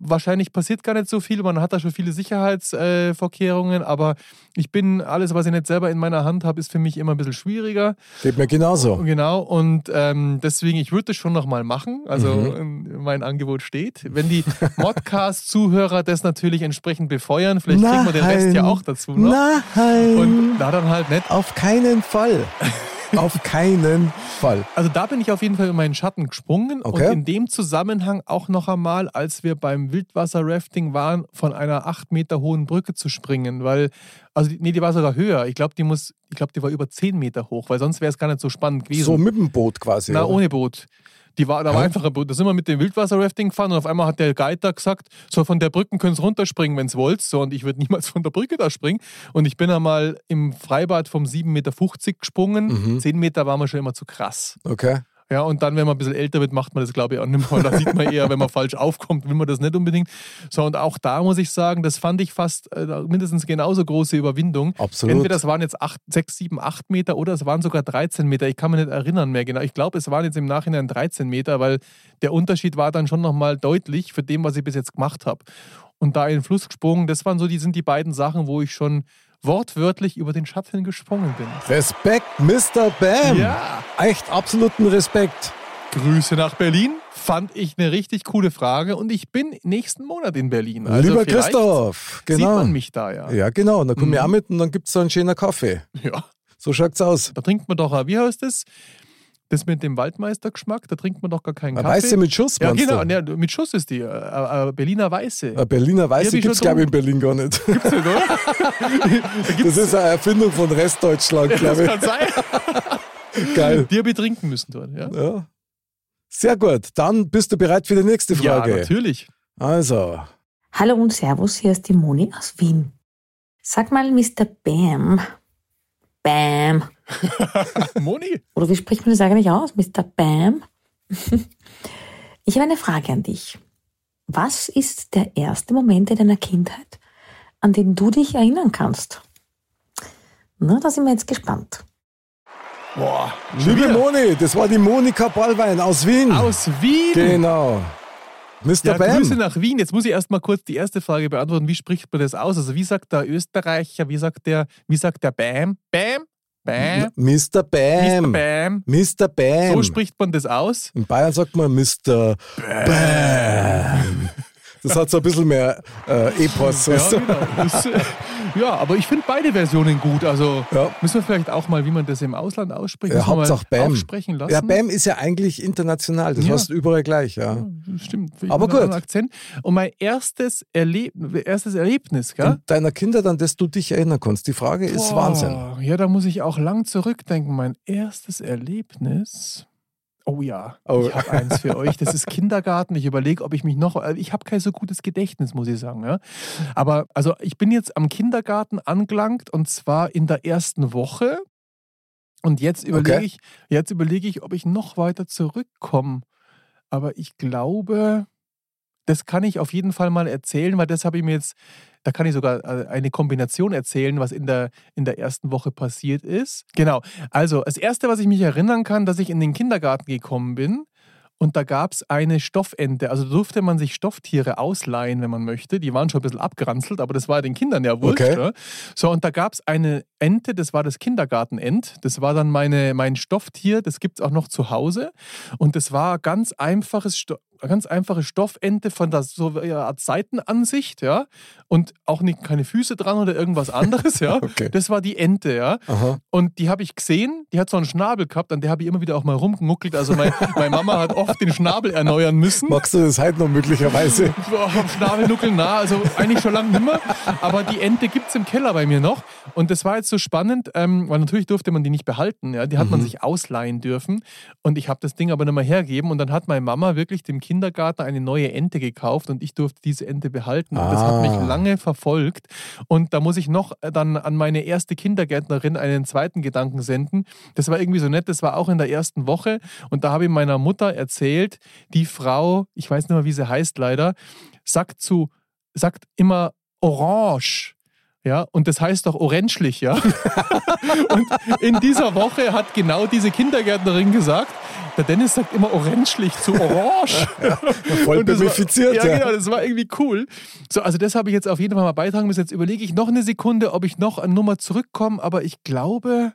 Wahrscheinlich passiert gar nicht so viel, man hat da schon viele Sicherheitsvorkehrungen, äh, aber ich bin, alles, was ich nicht selber in meiner Hand habe, ist für mich immer ein bisschen schwieriger. Geht mir genauso. Genau, und ähm, deswegen, ich würde das schon nochmal machen. Also Mhm. ähm, mein Angebot steht. Wenn die Modcast-Zuhörer das natürlich entsprechend befeuern, vielleicht kriegen wir den Rest ja auch dazu noch. Nein. Und da dann halt nicht. Auf keinen Fall. Auf keinen Fall. Also da bin ich auf jeden Fall in meinen Schatten gesprungen Okay. und in dem Zusammenhang auch noch einmal, als wir beim Wildwasser-Rafting waren, von einer acht Meter hohen Brücke zu springen, weil, also nee, die war sogar höher. Ich glaube, die muss, ich glaube, die war über zehn Meter hoch, weil sonst wäre es gar nicht so spannend gewesen. So mit dem Boot quasi. Na, oder? ohne Boot. Die war, da war Hä? einfach ein Boot. Da sind wir mit dem Wildwasser-Rafting gefahren und auf einmal hat der Guide da gesagt, so von der Brücke könnt ihr runterspringen, wenn ihr wollt. So, und ich würde niemals von der Brücke da springen. Und ich bin einmal im Freibad vom 7,50 Meter gesprungen. Mhm. 10 Meter war mir schon immer zu krass. Okay. Ja, und dann, wenn man ein bisschen älter wird, macht man das, glaube ich, auch nicht mehr. Da sieht man eher, wenn man falsch aufkommt, will man das nicht unbedingt. So, und auch da muss ich sagen, das fand ich fast äh, mindestens genauso große Überwindung. Absolut. Entweder es waren jetzt 8, 6, 7, 8 Meter oder es waren sogar 13 Meter. Ich kann mich nicht erinnern mehr genau. Ich glaube, es waren jetzt im Nachhinein 13 Meter, weil der Unterschied war dann schon nochmal deutlich für dem, was ich bis jetzt gemacht habe. Und da in den Fluss gesprungen, das waren so die, sind die beiden Sachen, wo ich schon wortwörtlich über den Schatten gesprungen bin. Respekt, Mr. Bam. Ja. Echt absoluten Respekt. Grüße nach Berlin. Fand ich eine richtig coole Frage und ich bin nächsten Monat in Berlin. Also Lieber Christoph, genau. Sieht man mich da, ja. Ja, genau. Und dann komme ich Mhm. auch mit und dann gibt es so einen schönen Kaffee. Ja. So schaut's aus. Da trinkt man doch, wie heißt das? Das mit dem Waldmeistergeschmack, da trinkt man doch gar keinen Eine Kaffee. Weiße mit Schuss, Ja, genau, du? ja, mit Schuss ist die. Äh, äh, Berliner Weiße. Eine Berliner Weiße gibt es, glaube ich, in Berlin gar nicht. Gibt's nicht, oder? Das ist eine Erfindung von Restdeutschland, das glaube ich. kann sein. Geil. Die habe ich trinken müssen dort, ja. Ja. Sehr gut. Dann bist du bereit für die nächste Ja, Frage. natürlich. Also, Hallo und Servus, hier ist die Moni aus Wien. Sag mal, Mr. Bam. Bam. Moni? Oder wie spricht man das eigentlich aus, Mr. Bam? Ich habe eine Frage an dich. Was ist der erste Moment in deiner Kindheit, an den du dich erinnern kannst? Na, da sind wir jetzt gespannt. Boah, liebe. Moni, das war die Monika Ballwein aus Wien. Aus Wien? Genau. Mr. Ja, Bam. Grüße nach Wien. Jetzt muss ich erst mal kurz die erste Frage beantworten. Wie spricht man das aus? Also, wie sagt der Österreicher, wie sagt der, wie sagt der Bam? Bam? Bam? Mr. Bam. Mr. Bam. Mr. Bam. So spricht man das aus. In Bayern sagt man Mr. Bam. Das hat so ein bisschen mehr äh, Epos. Ja, genau. Ja, aber ich finde beide Versionen gut. Also Ja. müssen wir vielleicht auch mal, wie man das im Ausland ausspricht, Ja, Hauptsache Bam. aufsprechen lassen. Ja, Bam ist ja eigentlich international. Das Ja. heißt überall gleich, ja. Stimmt. Aber Mit einem gut. Akzent. Und mein erstes, Erleb erstes Erlebnis, gell? Und deiner Kinder, an das du dich erinnern kannst. Die Frage ist Boah, Wahnsinn. Ja, da muss ich auch lang zurückdenken. Mein erstes Erlebnis. Oh ja, Oh. ich habe eins für euch. Das ist Kindergarten. Ich überlege, ob ich mich noch. äh, Ich habe kein so gutes Gedächtnis, muss ich sagen. Ja? Aber also ich bin jetzt am Kindergarten angelangt und zwar in der ersten Woche. Und jetzt überlege Okay. ich, jetzt überlege ich, ob ich noch weiter zurückkomme. Aber ich glaube, das kann ich auf jeden Fall mal erzählen, weil das habe ich mir jetzt, da kann ich sogar äh, eine Kombination erzählen, was in der, in der ersten Woche passiert ist. Genau. Also, das Erste, was ich mich erinnern kann, dass ich in den Kindergarten gekommen bin und da gab es eine Stoffente. Also durfte man sich Stofftiere ausleihen, wenn man möchte. Die waren schon ein bisschen abgeranzelt, aber das war den Kindern ja wurscht. Okay. Ja? So, und da gab es eine Ente, das war das Kindergartenent. Das war dann meine, mein Stofftier, das gibt es auch noch zu Hause. Und das war ganz einfaches Sto ganz einfache Stoffente von der so eine Art Seitenansicht, ja. Und auch nicht, keine Füße dran oder irgendwas anderes, ja. Okay. Das war die Ente, ja. Aha. Und die habe ich gesehen, die hat so einen Schnabel gehabt, an der habe ich immer wieder auch mal rumgenuckelt. Also mein, meine Mama hat oft den Schnabel erneuern müssen. Magst du das heute noch möglicherweise? Boah, Schnabelnuckeln, na, also eigentlich schon lange nicht mehr. Aber die Ente gibt es im Keller bei mir noch. Und das war jetzt so spannend, ähm, weil natürlich durfte man die nicht behalten. Ja? Die hat man Mhm. sich ausleihen dürfen. Und ich habe das Ding aber nicht mehr hergeben. Und dann hat meine Mama wirklich dem Kindergarten eine neue Ente gekauft und ich durfte diese Ente behalten. Und das hat mich Ah. lange verfolgt. Und da muss ich noch äh, dann an meine erste Kindergärtnerin einen zweiten Gedanken senden. Das war irgendwie so nett, das war auch in der ersten Woche. Und da habe ich meiner Mutter erzählt, die Frau, ich weiß nicht mehr, wie sie heißt leider, sagt zu, sagt immer orange. Ja, und das heißt doch orangelich, ja. und in dieser Woche hat genau diese Kindergärtnerin gesagt, der Dennis sagt immer orangelich zu orange. voll das war- bemifiziert, Ja, ja. genau, das war irgendwie cool. So, also das habe ich jetzt auf jeden Fall mal beitragen müssen. Jetzt überlege ich noch eine Sekunde, ob ich noch eine Nummer zurückkomme, aber ich glaube,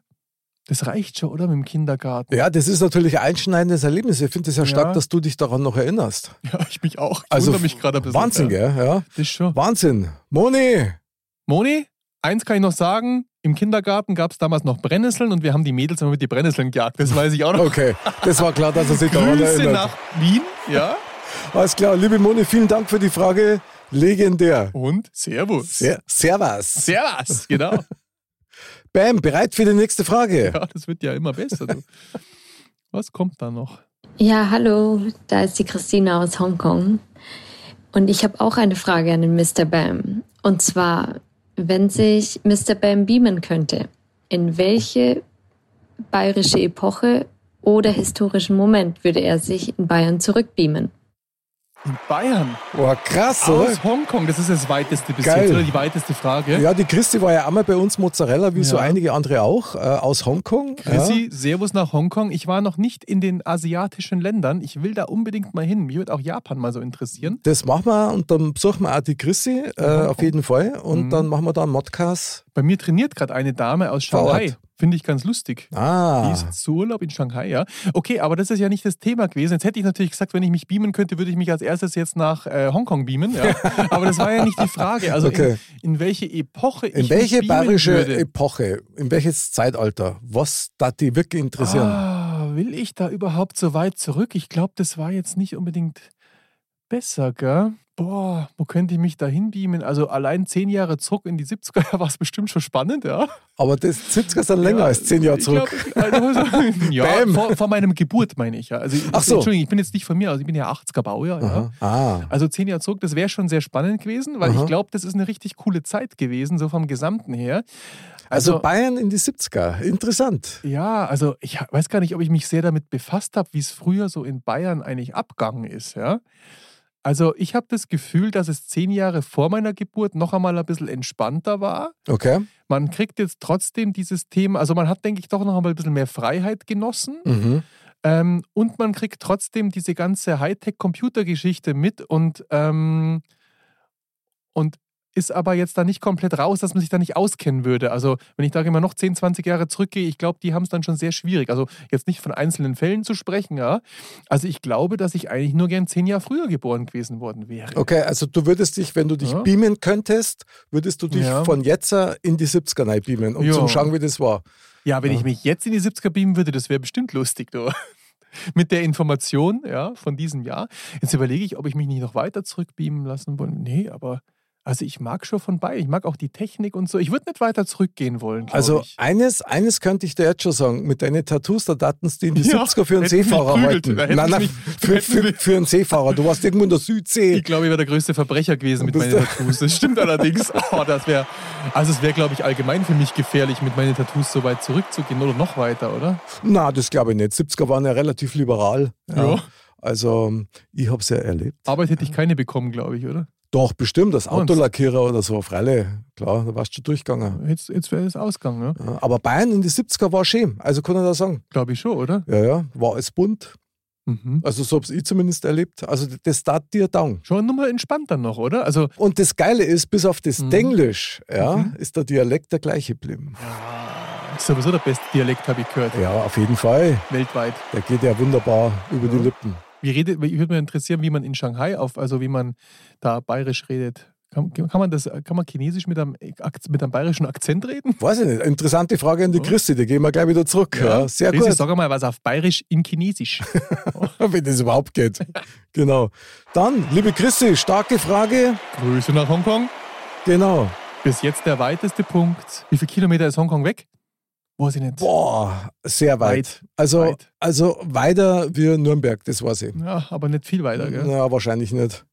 das reicht schon, oder? Mit dem Kindergarten. Ja, das ist natürlich ein einschneidendes Erlebnis. Ich finde es ja stark, Ja. dass du dich daran noch erinnerst. Ja, ich mich auch. Ich Also wundere mich gerade ein bisschen. Wahnsinn, ja. gell? Ja. Das ist schon. Wahnsinn. Moni! Moni, eins kann ich noch sagen. Im Kindergarten gab es damals noch Brennnesseln und wir haben die Mädels immer mit die Brennnesseln gejagt. Das weiß ich auch noch. Okay, das war klar, dass er sich daran Grüße erinnert. nach Wien, ja. Alles klar, liebe Moni, vielen Dank für die Frage. Legendär. Und Servus. Ser servus. Servus, genau. Bam, bereit für die nächste Frage. Ja, das wird ja immer besser. Du. Was kommt da noch? Ja, hallo, da ist die Christina aus Hongkong. Und ich habe auch eine Frage an den Mr. Bam. Und zwar, wenn sich Mr. Bam beamen könnte, in welche bayerische Epoche oder historischen Moment würde er sich in Bayern zurückbeamen? In Bayern. Boah, krass, oder? Aus Hongkong, das ist das weiteste bis Geil. jetzt, oder die weiteste Frage. Ja, die Christi war ja einmal bei uns Mozzarella, wie so Ja. einige andere auch, äh, aus Hongkong. Chrissy, Servus nach Hongkong. Ich war noch nicht in den asiatischen Ländern. Ich will da unbedingt mal hin. Mich würde auch Japan mal so interessieren. Das machen wir und dann besuchen wir auch die Chrissy, äh, auf jeden Fall. Und Mhm. dann machen wir da einen Modcast. Bei mir trainiert gerade eine Dame aus Shanghai. Finde ich ganz lustig. Ah. Die ist zu Urlaub in Shanghai, ja. Okay, aber das ist ja nicht das Thema gewesen. Jetzt hätte ich natürlich gesagt, wenn ich mich beamen könnte, würde ich mich als erstes jetzt nach äh, Hongkong beamen. Ja. Aber das war ja nicht die Frage. Also Okay. in, in welche Epoche In ich welche mich bayerische würde. Epoche, in welches Zeitalter? Was da die wirklich interessieren? Ah, will ich da überhaupt so weit zurück? Ich glaube, das war jetzt nicht unbedingt besser, gell? Boah, wo könnte ich mich da hinbeamen? Also allein zehn Jahre zurück in die 70er war es bestimmt schon spannend, ja. Aber das 70er sind länger als zehn Jahre zurück. glaub, also, ja, vor, vor meinem Geburt meine ich ja. Also, Ach so. Entschuldigung, ich bin jetzt nicht von mir, also ich bin ja 80er Baujahr. Ja. Ah. Also zehn Jahre zurück, das wäre schon sehr spannend gewesen, weil Aha. ich glaube, das ist eine richtig coole Zeit gewesen, so vom Gesamten her. Also, Bayern in die 70er. Interessant. Ja, also ich weiß gar nicht, ob ich mich sehr damit befasst habe, wie es früher so in Bayern eigentlich abgegangen ist, ja. Also ich habe das Gefühl, dass es zehn Jahre vor meiner Geburt noch einmal ein bisschen entspannter war. Okay. Man kriegt jetzt trotzdem dieses Thema, also man hat, denke ich, doch noch einmal ein bisschen mehr Freiheit genossen. Mhm. Ähm, und man kriegt trotzdem diese ganze Hightech-Computergeschichte mit und, ähm, und ist aber jetzt da nicht komplett raus, dass man sich da nicht auskennen würde. Also wenn ich da immer noch 10, 20 Jahre zurückgehe, ich glaube, die haben es dann schon sehr schwierig. Also jetzt nicht von einzelnen Fällen zu sprechen, ja. Also ich glaube, dass ich eigentlich nur gern zehn Jahre früher geboren gewesen worden wäre. Okay, also du würdest dich, wenn du dich Ja. beamen könntest, würdest du dich Ja. von jetzt in die 70er rein beamen, um Ja. zu schauen, wie das war. Ja, wenn Ja. ich mich jetzt in die 70er beamen würde, das wäre bestimmt lustig, du. Mit der Information ja, von diesem Jahr. Jetzt überlege ich, ob ich mich nicht noch weiter zurückbeamen lassen wollte. Nee, aber also ich mag schon von bei. Ich mag auch die Technik und so. Ich würde nicht weiter zurückgehen wollen. Also ich. eines, eines könnte ich dir jetzt schon sagen, mit deinen Tattoos, da daten die in die Ja, 70er für einen Seefahrer halten. Hätten Nein, nein, mich- für, für, für einen Seefahrer. Du warst irgendwo in der Südsee. Ich glaube, ich wäre der größte Verbrecher gewesen mit meinen Tattoos. Das stimmt allerdings. Oh, das wäre, also es wäre, glaube ich, allgemein für mich gefährlich, mit meinen Tattoos so weit zurückzugehen oder noch weiter, oder? Na, das glaube ich nicht. 70er waren ja relativ liberal. Ja. Also, ich habe es ja erlebt. Arbeit hätte ich keine bekommen, glaube ich, oder? Doch, bestimmt, das Und? Autolackierer oder so, freilich. Klar, da warst du schon durchgegangen. Jetzt, jetzt wäre es Ausgang, ne? Ja, aber Bayern in die 70er war schön. Also kann ich da sagen. Glaube ich schon, oder? Ja, ja, war alles bunt. Mhm. Also so habe ich zumindest erlebt. Also das tat dir down. Schon nochmal entspannt dann noch, oder? Also Und das Geile ist, bis auf das Mhm. Denglisch, ja, Mhm. ist der Dialekt der gleiche geblieben. ist sowieso der beste Dialekt, habe ich gehört. Ja, auf jeden Fall. Weltweit. Der geht ja wunderbar über die Lippen. Wie redet, mich würde mich interessieren, wie man in Shanghai auf, also wie man da bayerisch redet. Kann, kann man das, kann man Chinesisch mit einem, mit einem bayerischen Akzent reden? Weiß ich nicht. Interessante Frage an die Christi, die gehen wir gleich wieder zurück. Ja, sehr Chrissy, gut. Sag einmal was auf bayerisch in Chinesisch. Wenn das überhaupt geht. genau. Dann, liebe Christi, starke Frage. Grüße nach Hongkong. Genau. Bis jetzt der weiteste Punkt. Wie viele Kilometer ist Hongkong weg? Weiß ich nicht. Boah, sehr weit. Weit, Also, weit. also weiter wie Nürnberg, das weiß ich. Ja, aber nicht viel weiter, gell? Ja, wahrscheinlich nicht.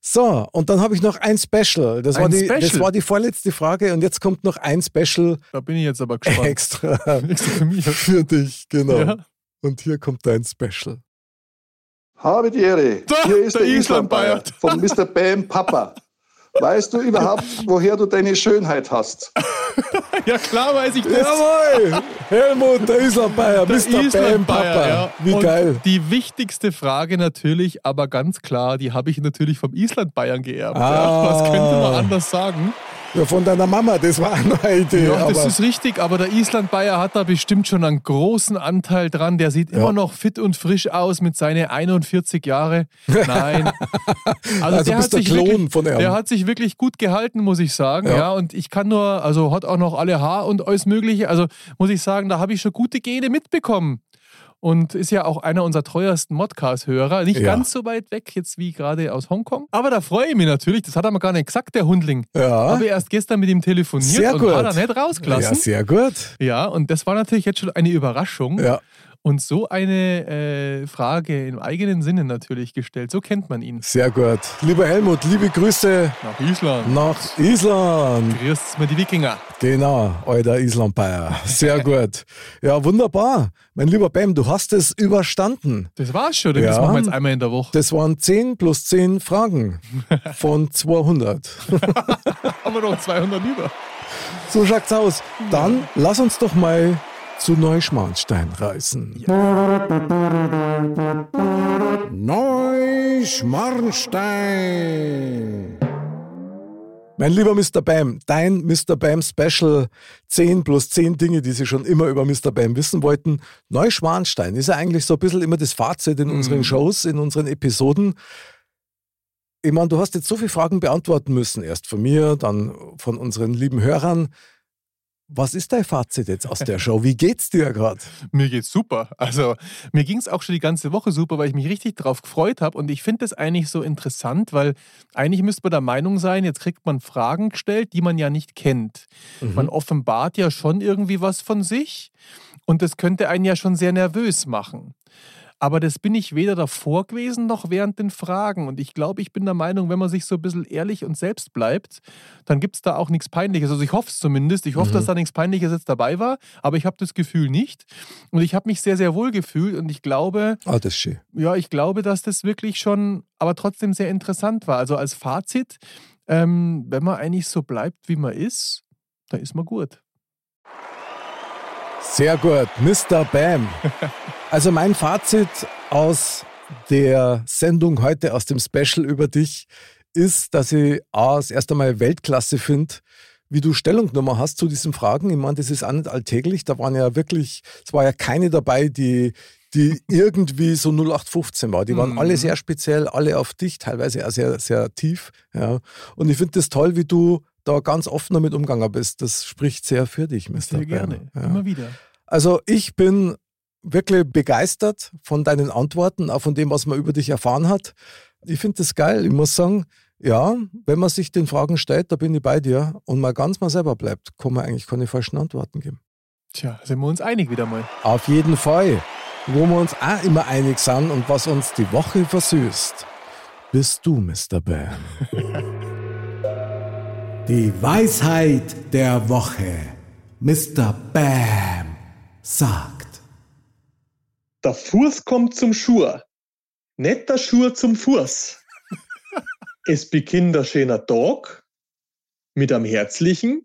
So, und dann habe ich noch ein Special. Das, war Ein die, das Special? war die vorletzte Frage und jetzt kommt noch ein Special Da bin ich jetzt aber gespannt. extra, für mich. für dich. Genau. Ja. Und hier kommt dein Special. Habe die Ehre. Da, Hier ist der der, Islandbayer. Islandbayer von Mr. Bam Papa. Weißt du überhaupt, woher du deine Schönheit hast? Ja, klar weiß ich das. Jawohl! Helmut, der Islandbayer, Der Mr. Bam Islandbayer, Papa. ja. Wie Und geil. Die wichtigste Frage natürlich, aber ganz klar, die habe ich natürlich vom Island-Bayern geerbt. Ah. Ja. Was könnte man anders sagen? Ja, von deiner Mama, das war eine Idee. Ja, das ist richtig, aber der Island-Bayer hat da bestimmt schon einen großen Anteil dran. Der sieht immer noch fit und frisch aus mit seinen 41 Jahre. Nein. Also der, bist hat der sich Klon wirklich, von ihm. der hat sich wirklich gut gehalten, muss ich sagen. Ja. Ja. und ich kann nur, also hat auch noch alle Haar und alles Mögliche. Also muss ich sagen, da habe ich schon gute Gene mitbekommen. Und ist ja auch einer unserer treuesten Modcast-Hörer. Nicht Ja. ganz so weit weg jetzt wie gerade aus Hongkong. Aber da freue ich mich natürlich. Das hat er mir gar nicht gesagt, der Hundling. Ja. Habe erst gestern mit ihm telefoniert Sehr und gut. hat er nicht rausgelassen. Ja, sehr gut. Ja, und das war natürlich jetzt schon eine Überraschung. Ja. Und so eine äh, Frage im eigenen Sinne natürlich gestellt. So kennt man ihn. Sehr gut. Lieber Helmut, liebe Grüße Nach Island. nach Island. Grüßt mal die Wikinger. Genau, alter Islandbayer. Sehr gut. Ja, wunderbar. Mein lieber Bam, du hast es überstanden. Das war's schon. Das machen wir jetzt einmal in der Woche. Das waren 10 plus 10 Fragen von 200. Haben wir noch 200 über. So schaut's aus. Dann lass uns doch mal zu Neuschmarnstein reisen. Neuschmarnstein. Mein lieber Mr. Bam, dein Mr. Bam Special 10 plus 10 Dinge, die Sie schon immer über Mr. Bam wissen wollten. Neuschmarnstein ist ja eigentlich so ein bisschen immer das Fazit in unseren Shows, in unseren Episoden. Ich meine, du hast jetzt so viele Fragen beantworten müssen. Erst von mir, dann von unseren lieben Hörern. Was ist dein Fazit jetzt aus der Show? Wie geht's dir gerade? Mir geht's super. Also mir ging's auch schon die ganze Woche super, weil ich mich richtig drauf gefreut habe. Und ich finde das eigentlich so interessant, weil eigentlich müsste man der Meinung sein, jetzt kriegt man Fragen gestellt, die man ja nicht kennt. Mhm. Man offenbart ja schon irgendwie was von sich und das könnte einen ja schon sehr nervös machen. Aber das bin ich weder davor gewesen noch während den Fragen. Und ich glaube, ich bin der Meinung, wenn man sich so ein bisschen ehrlich und selbst bleibt, dann gibt es da auch nichts Peinliches. Also ich hoffe es zumindest. Ich hoffe, Mhm. dass da nichts Peinliches jetzt dabei war, aber ich habe das Gefühl nicht. Und ich habe mich sehr, sehr wohl gefühlt und ich glaube, Ah, das ist schön. ja, ich glaube, dass das wirklich schon, aber trotzdem sehr interessant war. Also als Fazit, ähm, wenn man eigentlich so bleibt, wie man ist, dann ist man gut. Sehr gut, Mr. Bam. Also mein Fazit aus der Sendung heute, aus dem Special über dich, ist, dass ich A, das erste Mal Weltklasse finde, wie du Stellungnummer hast zu diesen Fragen. Ich meine, das ist auch nicht alltäglich. Da waren ja wirklich, es war ja keine dabei, die, die irgendwie so 0815 war. Die waren Mhm. alle sehr speziell, alle auf dich, teilweise auch sehr, sehr tief. Ja. Und ich finde das toll, wie du da ganz offen damit umgegangen bist. Das spricht sehr für dich, Mr. Sehr gerne, Ja. immer wieder. Also ich bin wirklich begeistert von deinen Antworten, auch von dem, was man über dich erfahren hat. Ich finde das geil. Ich muss sagen, ja, wenn man sich den Fragen stellt, da bin ich bei dir und mal ganz mal selber bleibt, kann man eigentlich keine falschen Antworten geben. Tja, sind wir uns einig wieder mal. Auf jeden Fall. Wo wir uns auch immer einig sind und was uns die Woche versüßt, bist du, Mr. Bam. Die Weisheit der Woche. Mr. Bam sagt. Der Fuß kommt zum Schur, nicht der Schur zum Fuß. es beginnt ein schöner Tag mit einem herzlichen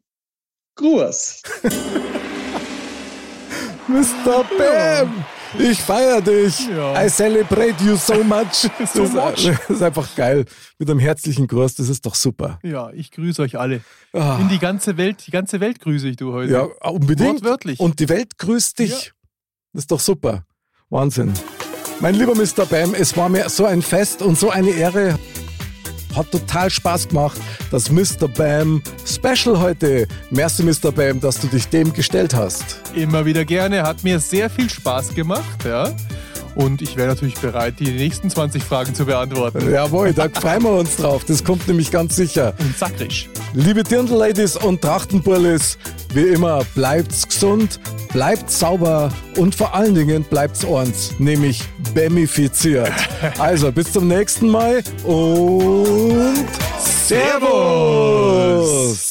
Gruß. Mr. Bam! Ich feiere dich. I celebrate you so much. Das, So ist, much. das ist einfach geil. Mit einem herzlichen Gruß, das ist doch super. Ja, ich grüße euch alle. Ah. In die ganze Welt, die ganze Welt grüße ich du heute. Ja, unbedingt. Wortwörtlich. Und die Welt grüßt dich. Das ist doch super. Wahnsinn. Mein lieber Mr. Bam, es war mir so ein Fest und so eine Ehre. Hat total Spaß gemacht. Das Mr. Bam Special heute. Merci, Mr. Bam, dass du dich dem gestellt hast. Immer wieder gerne, hat mir sehr viel Spaß gemacht, ja. Und ich wäre natürlich bereit, die nächsten 20 Fragen zu beantworten. Jawohl, da freuen wir uns drauf. Das kommt nämlich ganz sicher. Und sakrisch. Liebe Dirndl-Ladies und Trachtenbullis, wie immer, bleibt's gesund, bleibt sauber und vor allen Dingen bleibt's uns, nämlich bemifiziert. Also, bis zum nächsten Mal und Servus!